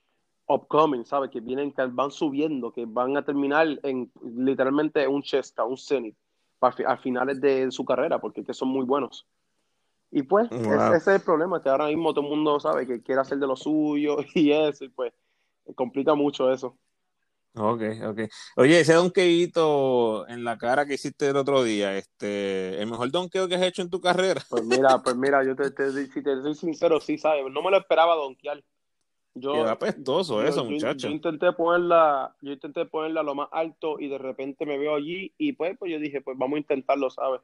upcoming, ¿sabes? Que vienen, que van subiendo, que van a terminar en literalmente un Cheska, un Zenit, a finales de su carrera, porque que son muy buenos. Y pues, ese, es el problema, que ahora mismo todo el mundo sabe que quiere hacer de lo suyo *laughs* y eso, y pues complica mucho eso. Ok, ok. Oye, ese donkeito en la cara que hiciste el otro día, este, ¿el mejor donkeo que has hecho en tu carrera? Pues mira, pues mira, yo te, si te soy sincero, sí, sabes, no me lo esperaba donkear. Yo, Queda apestoso eso, muchacho. Yo, intenté ponerla, yo intenté ponerla lo más alto y de repente me veo allí y pues, pues yo dije, pues vamos a intentarlo, ¿sabes?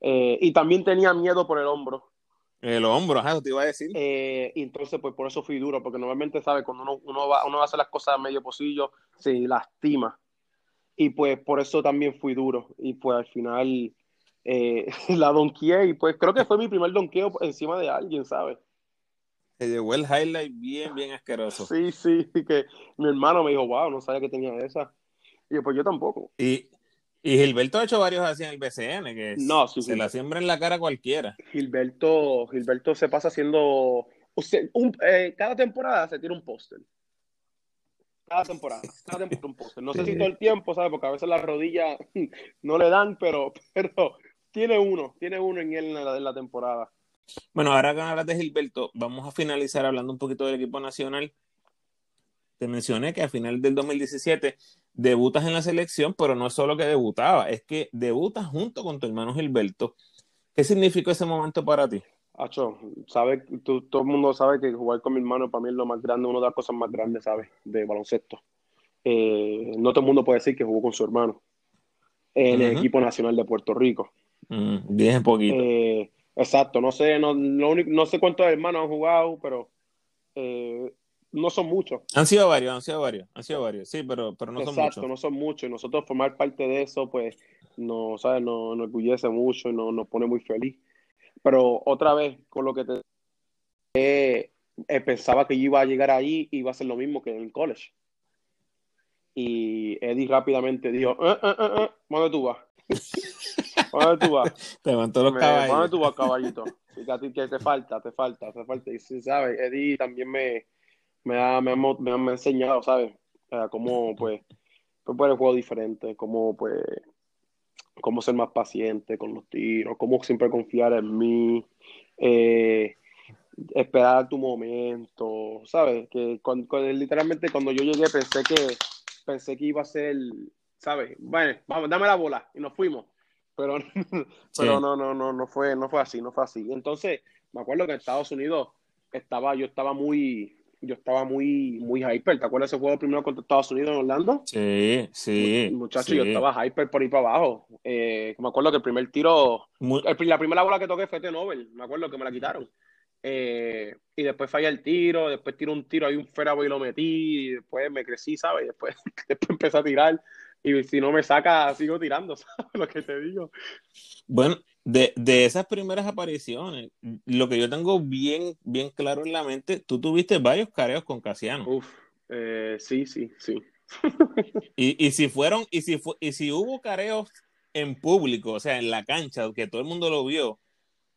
Eh, y también tenía miedo por el hombro. El hombro, ajá, te iba a decir. Eh, y entonces, pues por eso fui duro, porque normalmente, ¿sabes? Cuando uno, uno, va, uno va a hacer las cosas a medio pocillo, se lastima. Y pues por eso también fui duro. Y pues al final eh, *laughs* la donkeé y pues creo que fue mi primer donqueo encima de alguien, ¿sabes? Se llegó el highlight bien, bien asqueroso. Sí, sí, *laughs* que mi hermano me dijo, wow, no sabía que tenía esa. Y yo, pues yo tampoco. Y, y Gilberto ha hecho varios así en el BCN, que no, sí, se la siembra en la cara cualquiera. Gilberto, Gilberto se pasa haciendo. Usted, un, eh, cada temporada se tira un póster. Cada temporada, cada temporada un póster. No sé si todo el tiempo, ¿sabes? Porque a veces las rodillas *laughs* no le dan, pero, *laughs* pero tiene uno, tiene uno en él en la, en la temporada. Bueno, ahora que hablas de Gilberto, vamos a finalizar hablando un poquito del equipo nacional. Te mencioné que al final del 2017 debutas en la selección, pero no es solo que debutaba, es que debutas junto con tu hermano Gilberto. ¿Qué significó ese momento para ti? Acho, sabe, tú, todo el mundo sabe que jugar con mi hermano para mí es lo más grande, una de las cosas más grandes, ¿sabes? De baloncesto. Eh, no todo el mundo puede decir que jugó con su hermano en el equipo nacional de Puerto Rico. Mm, bien poquito. Eh, exacto, no sé, no, no sé cuántos hermanos han jugado, pero eh, no son muchos. Han sido varios, han sido varios, han sido varios, sí, pero, pero no Exacto, son muchos. Exacto, no son muchos. Y nosotros formar parte de eso, pues, nos, ¿sabes? Nos, nos orgullece mucho y nos, nos pone muy feliz. Pero otra vez, con lo que te... Eh, eh, pensaba que yo iba a llegar ahí y iba a ser lo mismo que en el college. Y Eddie rápidamente dijo, ¿dónde tú vas? *laughs* ¿Dónde tú vas? Te levantó los caballos. ¿Dónde tú vas, caballito? Y que a ti que te falta, te falta, te falta. Y sí, ¿sabes? Eddie también me, me, ha, me, ha, me ha- enseñado, ¿sabes? Cómo, pues, pues, poner el juego diferente, cómo, pues, cómo ser más paciente con los tiros, cómo siempre confiar en mí, eh, esperar tu momento, ¿sabes? Que cuando, cuando- literalmente cuando yo llegué pensé que pensé que iba a ser, ¿sabes? Bueno, vamos, dame la bola y nos fuimos. Pero, *laughs* pero no, no, no, no fue, no fue así, no fue así. Entonces, me acuerdo que en Estados Unidos estaba, yo estaba muy, yo estaba muy, muy hyper. ¿Te acuerdas ese juego primero contra Estados Unidos en Orlando? Sí, sí. Muchacho, sí. yo estaba hyper por ahí para abajo. Eh, me acuerdo que el primer tiro, Muy- el- la primera bola que toqué fue de Nobel, me acuerdo que me la quitaron. Eh, y después falla el tiro, después tiro un tiro, hay un fairway y lo metí, y después me crecí, ¿sabes? Y después, *laughs* después empecé a tirar, y si no me saca, sigo tirando, *laughs* ¿sabes? Lo que te digo. Bueno, de, de esas primeras apariciones, lo que yo tengo bien, bien claro en la mente, tú tuviste varios careos con Casiano. Uf, eh, sí, sí, sí. *laughs* Y, y si fueron, y si fu- y si hubo careos en público, o sea, en la cancha, que todo el mundo lo vio,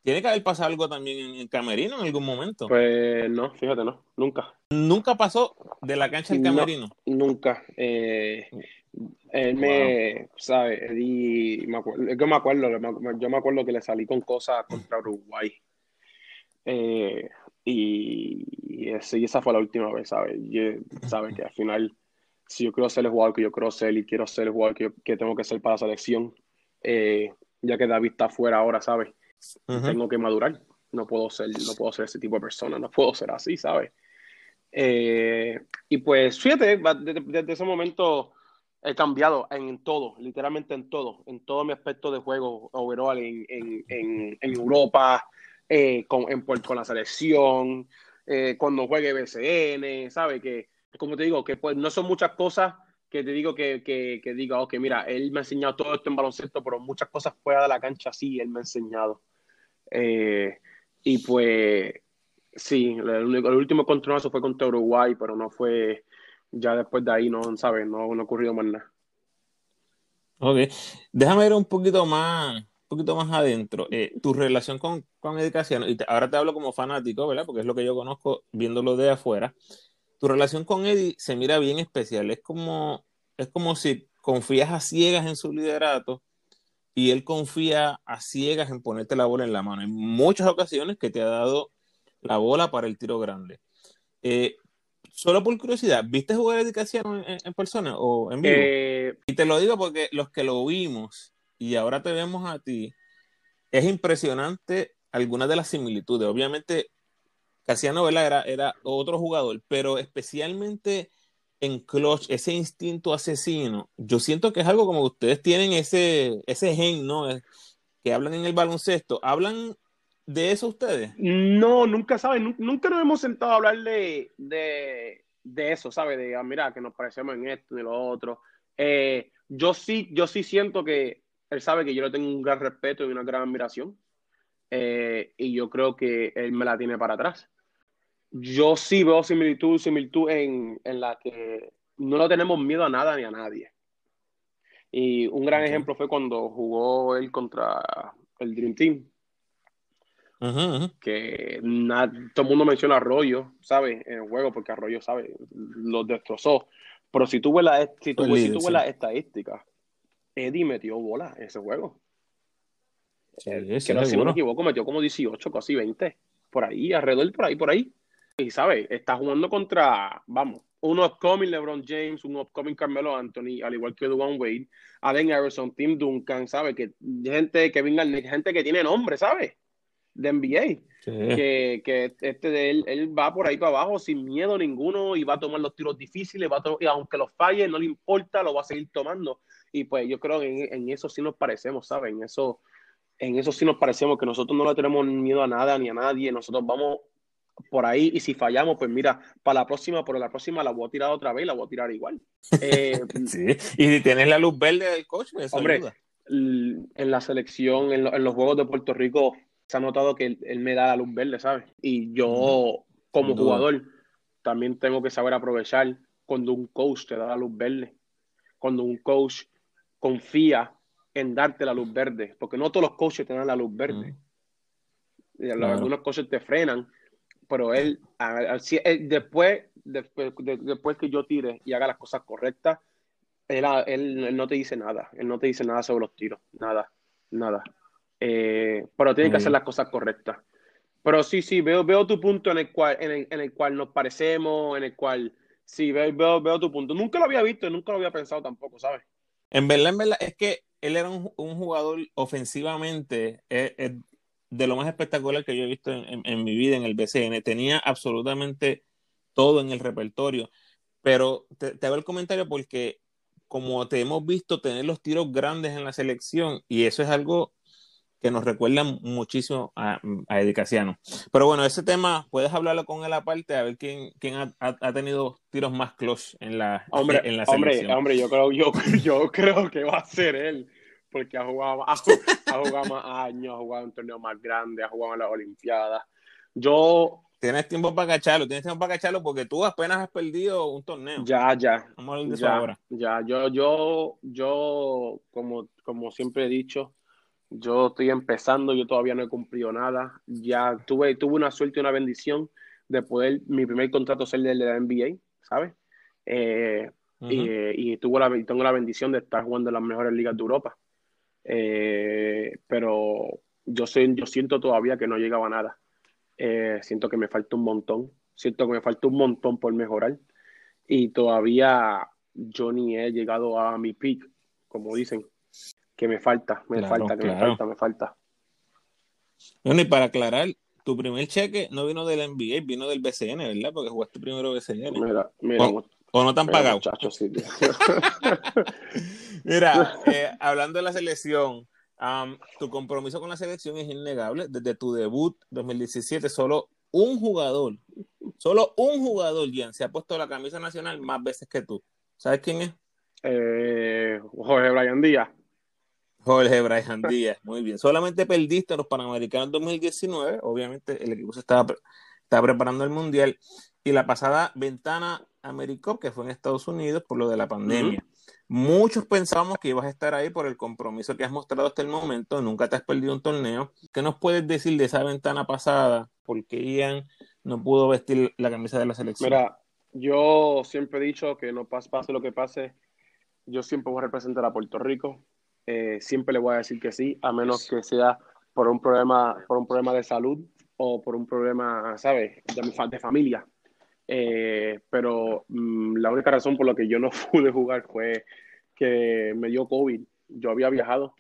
tiene que haber pasado algo también en el camerino en algún momento. Pues no, fíjate, no, nunca, Nunca pasó de la cancha al No. camerino. nunca. Eh, él me, ¿sabes? Eddie, me acuerdo, es que me acuerdo, yo me acuerdo que le salí con cosas contra Uruguay. Eh, y, y ese- y esa fue la última vez, ¿sabes? Yo- ¿sabes? Que al final, si yo quiero ser el jugador que yo quiero ser y quiero ser el jugador que, yo- que tengo que ser para la selección, eh, ya que David está fuera ahora, ¿sabes? Ujú. tengo que madurar. No puedo ser, no puedo ser ese tipo de persona, no puedo ser así, ¿sabes? Eh, y pues, fíjate, desde, desde ese momento he cambiado en todo, literalmente en todo, en todo mi aspecto de juego overall, en, en, en, en Europa, eh, con, en, con la selección, eh, cuando juegue BCN, ¿sabes? Que, como te digo, que pues no son muchas cosas que te digo que, que, que diga, ok, mira, él me ha enseñado todo esto en baloncesto, pero muchas cosas fuera de la cancha sí, él me ha enseñado. Eh, y pues, sí, el, el último contronazo fue contra Uruguay, pero no fue, ya después de ahí, no, ¿sabes? No, no ha ocurrido más nada. Ok, déjame ir un poquito más, un poquito más adentro. Eh, tu relación con, con Eddie Casiano, y ahora te hablo como fanático, ¿verdad? Porque es lo que yo conozco viéndolo de afuera. Tu relación con Eddie se mira bien especial. Es como, es como si confías a ciegas en su liderato y él confía a ciegas en ponerte la bola en la mano. En muchas ocasiones que te ha dado la bola para el tiro grande. Eh, solo por curiosidad, ¿viste jugar a Casiano en, en- persona o en vivo? Eh, Y te lo digo porque los que lo vimos y ahora te vemos a ti, es impresionante algunas de las similitudes. Obviamente, Casiano era, era otro jugador, pero especialmente en clutch, ese instinto asesino, yo siento que es algo como que ustedes tienen ese, ese gen, ¿no? Que hablan en el baloncesto, ¿hablan de eso ustedes? No, nunca saben, nunca nos hemos sentado a hablar de, de, eso, ¿sabes? De, ah, mira, que nos parecemos en esto y lo otro. Eh, yo sí, yo sí siento que él sabe que yo le tengo un gran respeto y una gran admiración. Eh, y yo creo que él me la tiene para atrás. Yo sí veo similitud, similitud en, en la que no le tenemos miedo a nada ni a nadie. Y un gran ejemplo fue cuando jugó él contra el Dream Team. Que todo el mundo menciona a Arroyo, ¿sabes? En el juego, porque Arroyo, ¿sabes? Los destrozó. Pero si tú ves la, si tú, si tú la estadística, Eddie metió bola en ese juego. Sí, que si no me equivoco, metió como 18, casi 20. Por ahí, alrededor, por ahí, por ahí. Y, ¿sabes? Está jugando contra, vamos, un upcoming LeBron James, un upcoming Carmelo Anthony, al igual que Dwayne Wade, Allen Iverson, Tim Duncan, ¿sabes? Que gente que venga, gente que tiene nombre, ¿sabes? De NBA. Que, que, este de él, él va por ahí para abajo sin miedo ninguno y va a tomar los tiros difíciles, va y aunque los falle, no le importa, lo va a seguir tomando. Y pues yo creo que en, eso sí nos parecemos, ¿sabes? En eso, en eso sí nos parecemos, que nosotros no le tenemos miedo a nada ni a nadie, nosotros vamos por ahí y si fallamos, pues mira, para la próxima, por la próxima la voy a tirar otra vez y la voy a tirar igual. *laughs* Eh, sí, y si tienes la luz verde del coach, pues hombre, en la selección, en, los Juegos de Puerto Rico, se ha notado que él, me da la luz verde, ¿sabes? Y yo, como jugador, también tengo que saber aprovechar cuando un coach te da la luz verde, cuando un coach confía en darte la luz verde, porque no todos los coaches te dan la luz verde. Algunos coaches te frenan pero él, después, después, después que yo tire y haga las cosas correctas, él, él, no te dice nada, él no te dice nada sobre los tiros, nada, nada. Eh, pero tiene que hacer las cosas correctas. Pero sí, sí, veo, veo tu punto en el cual, en el, cual nos parecemos, en el cual, sí, veo, veo, tu punto. Nunca lo había visto, nunca lo había pensado tampoco, ¿sabes? En verdad, en verdad, es que él era un, jugador ofensivamente, de lo más espectacular que yo he visto en, mi vida en el BCN. Tenía absolutamente todo en el repertorio. Pero te, te, hago el comentario porque como te hemos visto tener los tiros grandes en la selección y eso es algo que nos recuerda muchísimo a, a Pero bueno, ese tema puedes hablarlo con él aparte, a ver quién, quién ha, ha, tenido tiros más close en la, hombre, en la selección. Hombre, hombre, yo creo, yo, *laughs* yo creo que va a ser él porque ha jugado, *laughs* ha, jugado más años, ha jugado un torneo más grande, ha jugado en las Olimpiadas. Yo. Tienes tiempo para cacharlo, tienes tiempo para cacharlo porque tú apenas has perdido un torneo. Ya, ya. Vamos a hablar de ya, ahora. Ya, yo, yo, yo, como, como siempre he dicho, yo estoy empezando, yo todavía no he cumplido nada. Ya tuve, tuve una suerte y una bendición de poder, mi primer contrato ser de la NBA, ¿sabes? Eh, y, la, tengo la bendición de estar jugando en las mejores ligas de Europa. Eh, pero yo, sé, yo siento todavía que no llegaba a nada. Eh, siento que me falta un montón. Siento que me falta un montón por mejorar. Y todavía yo ni he llegado a mi peak, como dicen. Que me falta, me falta, que me falta, me falta. Bueno, y para aclarar, tu primer cheque no vino del NBA, vino del BCN, ¿verdad? Porque jugaste primero BCN. Mira, mira, ¿O no te han pagado? *laughs* Mira, *laughs* eh, hablando de la selección, tu compromiso con la selección es innegable. Desde tu debut 2017, solo un jugador, solo un jugador, Jan, se ha puesto la camisa nacional más veces que tú. ¿Sabes quién es? Eh, Jorge Brian Díaz. Jorge Brian Díaz, muy bien. Solamente perdiste a los Panamericanos 2019, obviamente el equipo se estaba, estaba preparando el Mundial, y la pasada ventana Americop, que fue en Estados Unidos por lo de la pandemia. Muchos pensamos que ibas a estar ahí por el compromiso que has mostrado hasta el momento, nunca te has perdido un torneo. ¿Qué nos puedes decir de esa ventana pasada? ¿Por qué Ian no pudo vestir la camisa de la selección? Mira, yo siempre he dicho que no pase, lo que pase, yo siempre voy a representar a Puerto Rico. Eh, siempre le voy a decir que sí, a menos que sea por un problema, por un problema de salud o por un problema, ¿sabes?, de, de familia. Eh, pero mm, la única razón por la que yo no *laughs* pude jugar fue que me dio COVID. Yo había viajado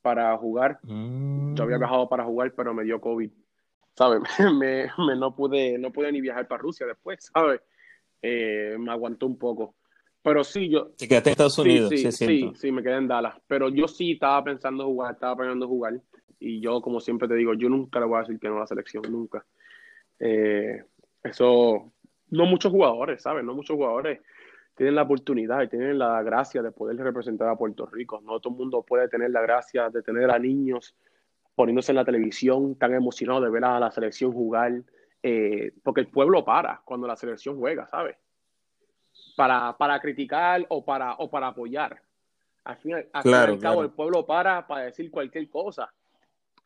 para jugar, yo había mm. viajado para jugar, pero me dio COVID. ¿Sabes? *laughs* Me, no, pude, no pude ni viajar para Rusia después, ¿sabes? Eh, me aguantó un poco. Pero sí, yo... Te quedaste en Estados Unidos, sí, sí, sí, sí, me quedé en Dallas. Pero yo sí estaba pensando jugar, estaba planeando jugar. Y yo, como siempre te digo, yo nunca le voy a decir que no a la selección, nunca. Eh, eso, no muchos jugadores, ¿sabes? No muchos jugadores tienen la oportunidad y tienen la gracia de poder representar a Puerto Rico. No todo el mundo puede tener la gracia de tener a niños poniéndose en la televisión tan emocionados de ver a la selección jugar, eh, porque el pueblo para cuando la selección juega, ¿sabes? Para, para criticar o para, o para apoyar. Al fin, al fin y al cabo, el pueblo para para decir cualquier cosa.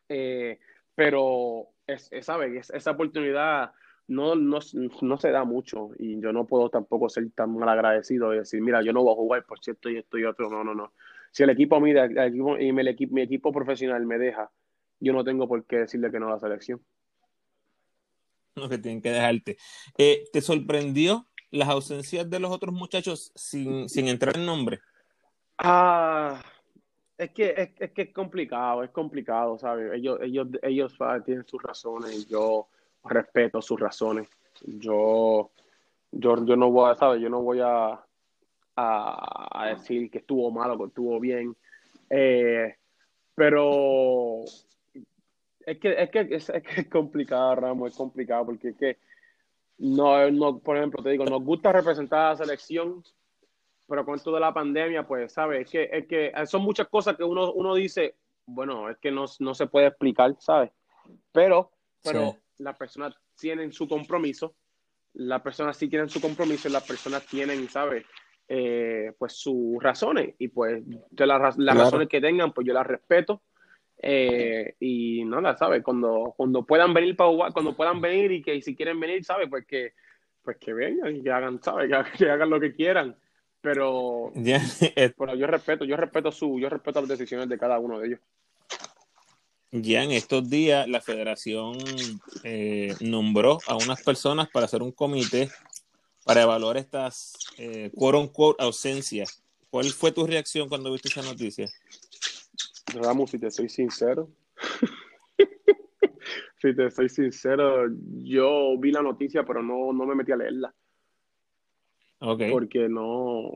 Eh, pero es, es, ¿sabes? esa oportunidad no, no, no, se da mucho y yo no puedo tampoco ser tan mal agradecido y decir, mira, yo no voy a jugar por cierto y esto y otro. No, no, no. Si el equipo mira, el equipo, y mi, equipo, mi equipo profesional me deja, yo no tengo por qué decirle que no a la selección. No, que tienen que dejarte. Eh, ¿Te sorprendió las ausencias de los otros muchachos sin, sin entrar en nombre? Ah, es que es, es, que es complicado, es complicado, ¿sabes? Ellos, ellos, ellos tienen sus razones y yo respeto sus razones. Yo, yo, yo no voy a, ¿sabes? Yo no voy a, a, decir que estuvo malo, que estuvo bien. Eh, pero es que, es que es, que es complicado, Ramos, es complicado porque es que no, no, por ejemplo, te digo, nos gusta representar a la selección, pero con esto de la pandemia, pues, ¿sabes? Es que, es que son muchas cosas que uno, uno dice, bueno, es que no, no se puede explicar, ¿sabes? Pero, pero las personas tienen su compromiso, las personas sí tienen su compromiso y las personas tienen, ¿sabes? Eh, pues sus razones y pues de las, las razones que tengan, pues yo las respeto eh, y nada, ¿sabes? Cuando, cuando puedan venir para jugar, cuando puedan venir y que si quieren venir, ¿sabes? Pues que, pues que vengan y que hagan, ¿sabes? *laughs* Que, hagan lo que quieran. Pero, *laughs* pero yo respeto, yo respeto su, yo respeto las decisiones de cada uno de ellos. Ya en estos días la federación eh, nombró a unas personas para hacer un comité para evaluar estas eh, quote unquote ausencias. ¿Cuál fue tu reacción cuando viste esa noticia? Ramos, si te soy sincero, *laughs* si te soy sincero, yo vi la noticia, pero no, no me metí a leerla. Okay. Porque no,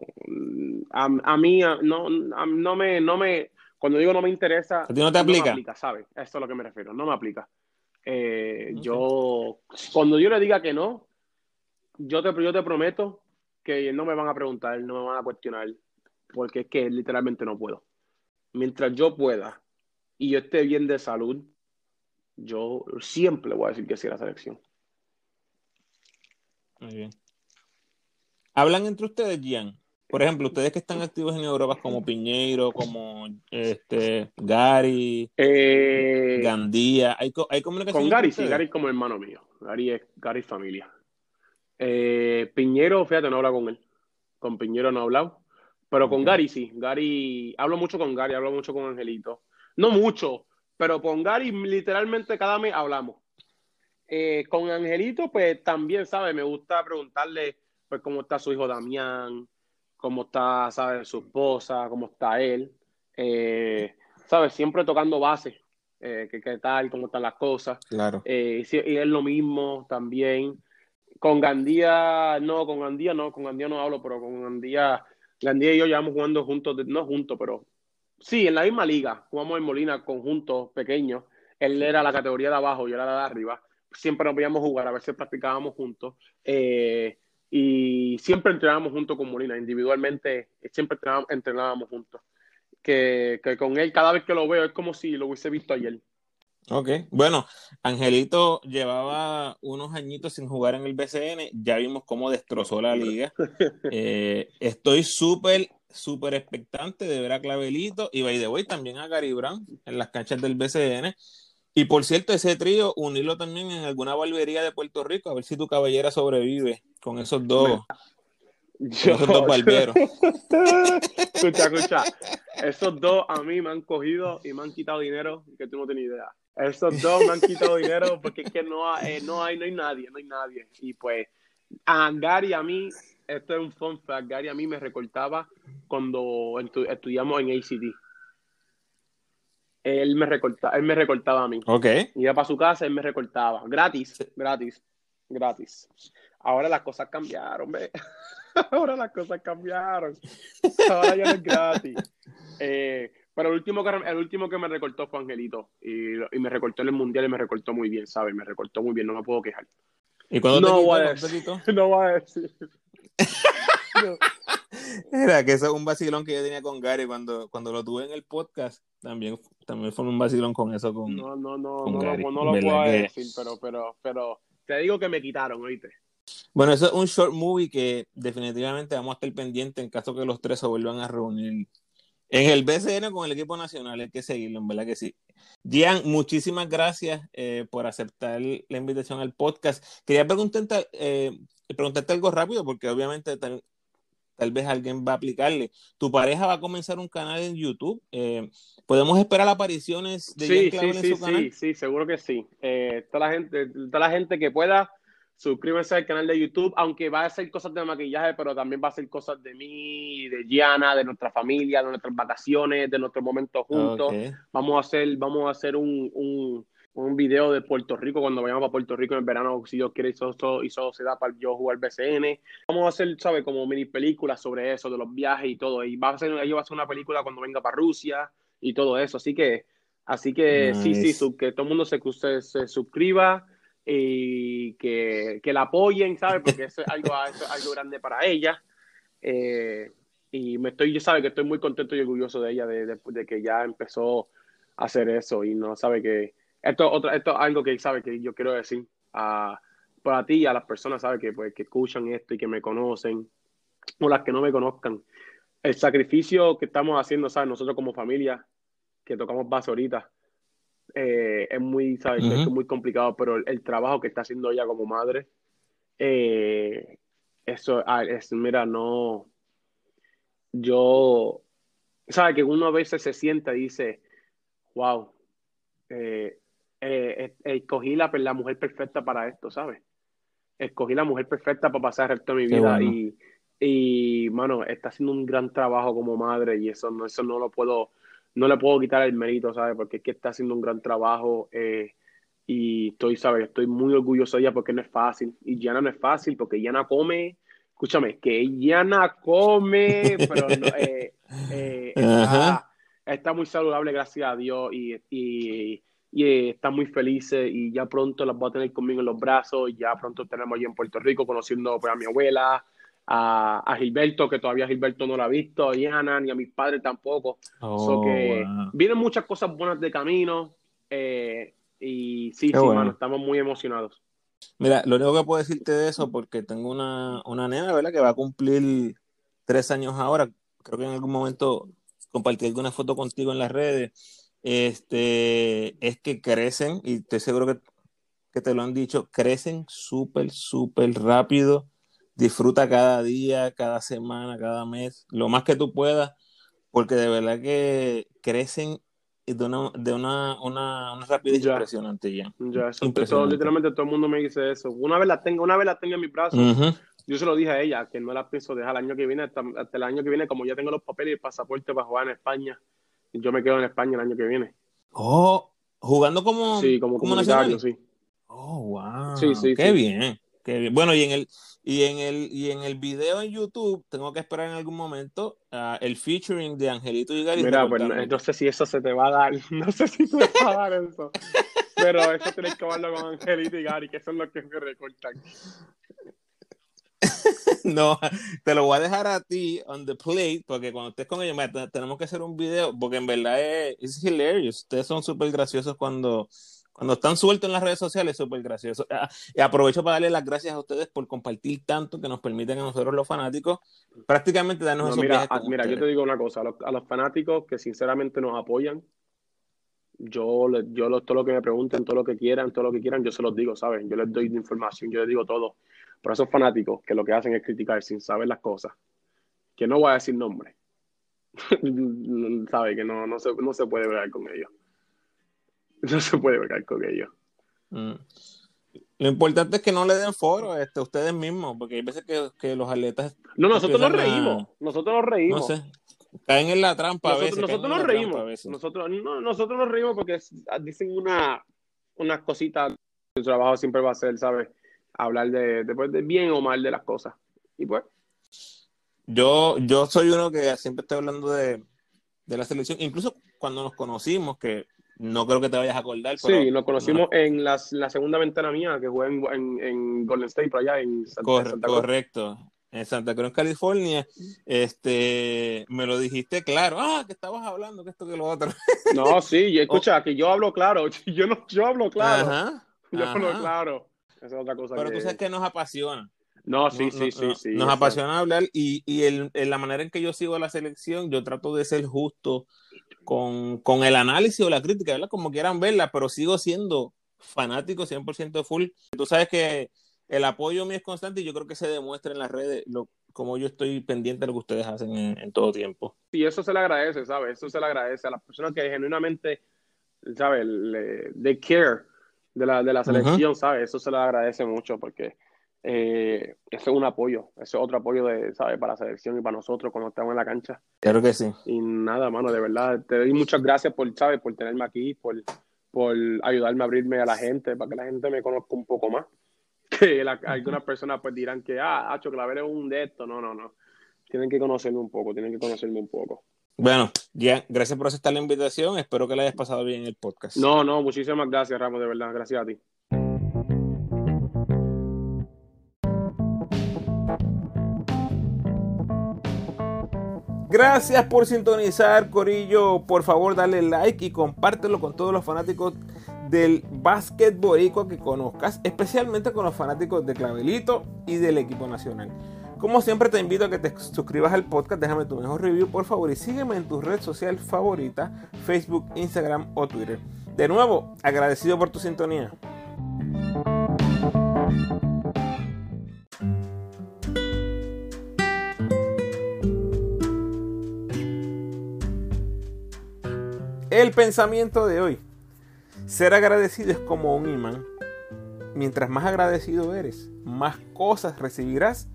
a, a mí no, no, me, no me, cuando digo no me interesa, ¿A ti no te aplica? me aplica, ¿sabes? Eso es a lo que me refiero, no me aplica. Eh, Yo, cuando yo le diga que no, yo te, yo te prometo que no me van a preguntar, no me van a cuestionar, porque es que literalmente no puedo mientras yo pueda y yo esté bien de salud, yo siempre voy a decir que sí a la selección. Muy bien. ¿Hablan entre ustedes, Gian? Por ejemplo, ustedes que están activos en Europa como Piñeiro, como este Gary, eh, Gandía, ¿hay, hay comunicación? Con Gary, sí, Gary es como hermano mío. Gary es Gary familia. Eh, Piñero, fíjate, no habla con él. Con Piñero no he hablado. Pero con Gary sí, Gary, hablo mucho con Gary, hablo mucho con Angelito. No mucho, pero con Gary literalmente cada mes hablamos. Eh, con Angelito, pues también, ¿sabes? Me gusta preguntarle, pues, cómo está su hijo Damián, cómo está, ¿sabes? Su esposa, cómo está él. Eh, ¿Sabes? Siempre tocando base. Eh, ¿Qué tal? ¿Cómo están las cosas? Claro. y es lo mismo también. Con Gandía, no, con Gandía no, con Gandía no hablo, pero con Gandía Gandía y yo llevamos jugando juntos, no juntos, pero sí, en la misma liga. Jugamos en Molina conjuntos pequeños. Él era la categoría de abajo, yo era la de arriba. Siempre nos veíamos jugar, a veces practicábamos juntos. Eh, y siempre entrenábamos juntos con Molina, individualmente, siempre entrenábamos, entrenábamos juntos. Que, que, con él, cada vez que lo veo, es como si lo hubiese visto ayer. Ok, bueno, Angelito llevaba unos añitos sin jugar en el BCN, ya vimos cómo destrozó la liga. *laughs* Eh, estoy súper, súper expectante de ver a Clavelito y by the way también a Gary Brown en las canchas del BCN. Y por cierto, ese trío, unirlo también en alguna barbería de Puerto Rico, a ver si tu caballera sobrevive con esos dos. esos dos barberos. *laughs* escucha, escucha. Esos dos a mí me han cogido y me han quitado dinero que tú no tienes idea. Esos dos me han quitado dinero porque es que no, hay, no, hay, no hay nadie, no hay nadie. Y pues, a Gary a mí, esto es un fun fact, Gary a mí me recortaba cuando estudiamos en ACD. Él me recortaba, él me recortaba a mí. Ok. Iba para su casa, él me recortaba. Gratis, gratis. gratis. Ahora las cosas cambiaron, ve. *laughs* Ahora las cosas cambiaron. Ahora ya no es gratis. Eh, pero el último, que, el último que me recortó fue Angelito. Y, y, me recortó en el mundial y me recortó muy bien, ¿sabes? Me recortó muy bien, no me puedo quejar. ¿Y cuando no, te voy a decir, *laughs* no voy a decir. no. *laughs* Era que eso es un vacilón que yo tenía con Gary cuando, cuando lo tuve en el podcast. También, también fue un vacilón con eso. Con, no, no, no, no, Gary. no, no, lo puedo que... decir, pero, pero, pero te digo que me quitaron, oíste. Bueno, eso es un short movie que definitivamente vamos a estar pendientes en caso que los tres se vuelvan a reunir en el BCN con el equipo nacional. Hay que seguirlo, en verdad que sí. Gian, muchísimas gracias eh, por aceptar la invitación al podcast. Quería preguntarte, eh, preguntarte algo rápido, porque obviamente tal, tal, vez alguien va a aplicarle. ¿Tu pareja va a comenzar un canal en YouTube? Eh, ¿Podemos esperar apariciones de sí, Gian sí, sí, en su canal? Sí, sí, seguro que sí. Toda, la gente, toda la gente que pueda suscríbanse al canal de YouTube, aunque va a hacer cosas de maquillaje, pero también va a hacer cosas de mí, de Gianna, de nuestra familia, de nuestras vacaciones, de nuestros momentos juntos. Okay. Vamos a hacer, vamos a hacer un, un, un, video de Puerto Rico cuando vayamos a Puerto Rico en el verano, si Dios quiere, y eso, y eso se da para yo jugar BCN. Vamos a hacer, ¿sabes? Como mini películas sobre eso, de los viajes y todo. Y va a ser, ella va a hacer una película cuando venga para Rusia y todo eso. Así que, así que nice. sí, sí, que todo el mundo se, se, se suscriba y que, que, la apoyen, ¿sabes? Porque eso es algo, *laughs* algo grande para ella. Eh, y me estoy, yo sabe que estoy muy contento y orgulloso de ella, de, que ya empezó a hacer eso y no sabe que esto, otra, esto es algo que sabe que yo quiero decir a, para ti y a las personas, ¿sabe? Que, pues, que escuchan esto y que me conocen o las que no me conozcan. El sacrificio que estamos haciendo, ¿sabes? Nosotros como familia, que tocamos base ahorita, eh, es muy, ¿sabes? Uh -huh. Es muy complicado, pero el, el, trabajo que está haciendo ella como madre, eh, eso es, mira, no, yo, ¿sabes? Que uno a veces se sienta y dice, wow, eh, escogí la, la mujer perfecta para esto, ¿sabes? Escogí la mujer perfecta para pasar el resto de mi vida bueno. y, y, mano, está haciendo un gran trabajo como madre y eso no, eso no lo puedo no le puedo quitar el mérito, ¿sabes? Porque es que está haciendo un gran trabajo eh, y estoy, ¿sabes? Estoy muy orgulloso de ella porque no es fácil. Y Gianna no es fácil porque Gianna come, escúchame, que Gianna come, *laughs* pero no, eh, eh, está, está, muy saludable, gracias a Dios, y, y, y está muy feliz y ya pronto las voy a tener conmigo en los brazos, y ya pronto tenemos allí en Puerto Rico conociendo pues, a mi abuela, a, a, Gilberto, que todavía Gilberto no lo ha visto, a Diana, ni a mis padres tampoco. Oh, so que wow. Vienen muchas cosas buenas de camino. Eh, y sí, Qué sí, bueno. mano, estamos muy emocionados. Mira, lo único que puedo decirte de eso, porque tengo una, una nena, ¿verdad? Que va a cumplir tres años ahora. Creo que en algún momento compartí alguna foto contigo en las redes. Este, es que crecen, y estoy seguro que, que te lo han dicho, crecen súper, súper rápido disfruta cada día, cada semana, cada mes, lo más que tú puedas, porque de verdad que crecen de una, de una, una, una rapidez ya. impresionante ya. Ya, eso impresionante. Todo, literalmente todo el mundo me dice eso. Una vez la tengo, una vez la tengo en mis brazos, uh -huh. yo se lo dije a ella, que no la pienso dejar el año que viene, hasta, hasta, el año que viene, como ya tengo los papeles y el pasaporte para jugar en España, yo me quedo en España el año que viene. Oh, jugando como, sí, como, como nacional. sí. Oh, wow. Sí, sí, Qué sí. bien. Qué bien. Bueno, y en el y en el y en el video en YouTube tengo que esperar en algún momento uh, el featuring de Angelito y Gary. Mira, pues no, no, sé si eso se te va a dar, *laughs* no sé si te va a dar eso. Pero eso tienes que hablarlo con Angelito y Gary, que son los que me recortan. *laughs* no, te lo voy a dejar a ti on the plate, porque cuando estés con ellos, tenemos que hacer un video, porque en verdad es, es hilarious. Ustedes son súper graciosos cuando, cuando están sueltos en las redes sociales, súper gracioso. Ah, y aprovecho para darle las gracias a ustedes por compartir tanto que nos permiten a nosotros los fanáticos prácticamente darnos no, esos mira, a, mira yo te digo una cosa, a los, a los, fanáticos que sinceramente nos apoyan, yo, yo todo lo que me pregunten, todo lo que quieran, todo lo que quieran, yo se los digo, ¿saben? Yo les doy información, yo les digo todo. Pero esos fanáticos que lo que hacen es criticar sin saber las cosas, que no voy a decir nombre, *laughs* sabe que no, no, se, no se puede ver con ellos no se puede bregar con ellos. Mm. Lo importante es que no le den foro este, a ustedes mismos, porque hay veces que, que los atletas. No, nosotros nos reímos. A... Nosotros nos reímos. No sé. Caen en la trampa nosotros, a veces. Nosotros nos reímos. Nosotros, no, nosotros nos reímos porque dicen una, unas cositas. El trabajo siempre va a ser, ¿sabes? hablar de, de, pues, de bien o mal de las cosas. Y pues. Yo, yo soy uno que siempre estoy hablando de, de la selección, incluso cuando nos conocimos, que no creo que te vayas a acordar. sí, nos conocimos en la, la, segunda ventana mía, que fue en, en, en Golden State, por allá en Santa, Santa Cruz. Correcto. En Santa Cruz, California, este, me lo dijiste claro, ah, que estabas hablando, que esto, que lo otro. *laughs* No, sí, y escucha, oh. que yo hablo claro, *laughs* yo no, yo hablo claro. Ajá, *laughs* yo hablo claro. Esa es otra cosa Pero tú sabes que nos apasiona. No, sí, sí, sí, sí. Nos apasiona hablar y, y el, en la manera en que yo sigo la selección, yo trato de ser justo con, con el análisis o la crítica, ¿verdad? Como quieran verla, pero sigo siendo fanático 100% full. Tú sabes que el apoyo mío es constante y yo creo que se demuestra en las redes lo, como yo estoy pendiente de lo que ustedes hacen en, todo tiempo. Y eso se le agradece, ¿sabes? Eso se le agradece a las personas que genuinamente, ¿sabes? de care de la, de la selección, ¿sabes? Eso se le agradece mucho porque eh, eso es un apoyo, eso es otro apoyo de, ¿sabes? Para la selección y para nosotros cuando estamos en la cancha. Claro que sí. Y nada, mano, de verdad, te doy muchas gracias por, ¿sabes? Por tenerme aquí, por, por ayudarme a abrirme a la gente, para que la gente me conozca un poco más. *laughs* Que algunas personas pues dirán que, ah, Hacho Clavel es un de esto. No, no, no. Tienen que conocerme un poco, tienen que conocerme un poco. Bueno, ya, gracias por aceptar la invitación. Espero que le hayas pasado bien el podcast. No, no, muchísimas gracias, Ramos, de verdad. Gracias a ti. Gracias por sintonizar, Corillo. Por favor, dale like y compártelo con todos los fanáticos del básquetbol que conozcas, especialmente con los fanáticos de Clavelito y del equipo nacional. Como siempre te invito a que te suscribas al podcast, déjame tu mejor review por favor y sígueme en tu red social favorita, Facebook, Instagram o Twitter. De nuevo, agradecido por tu sintonía. El pensamiento de hoy. Ser agradecido es como un imán. Mientras más agradecido eres, más cosas recibirás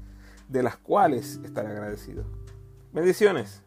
de las cuales estar agradecido. Bendiciones.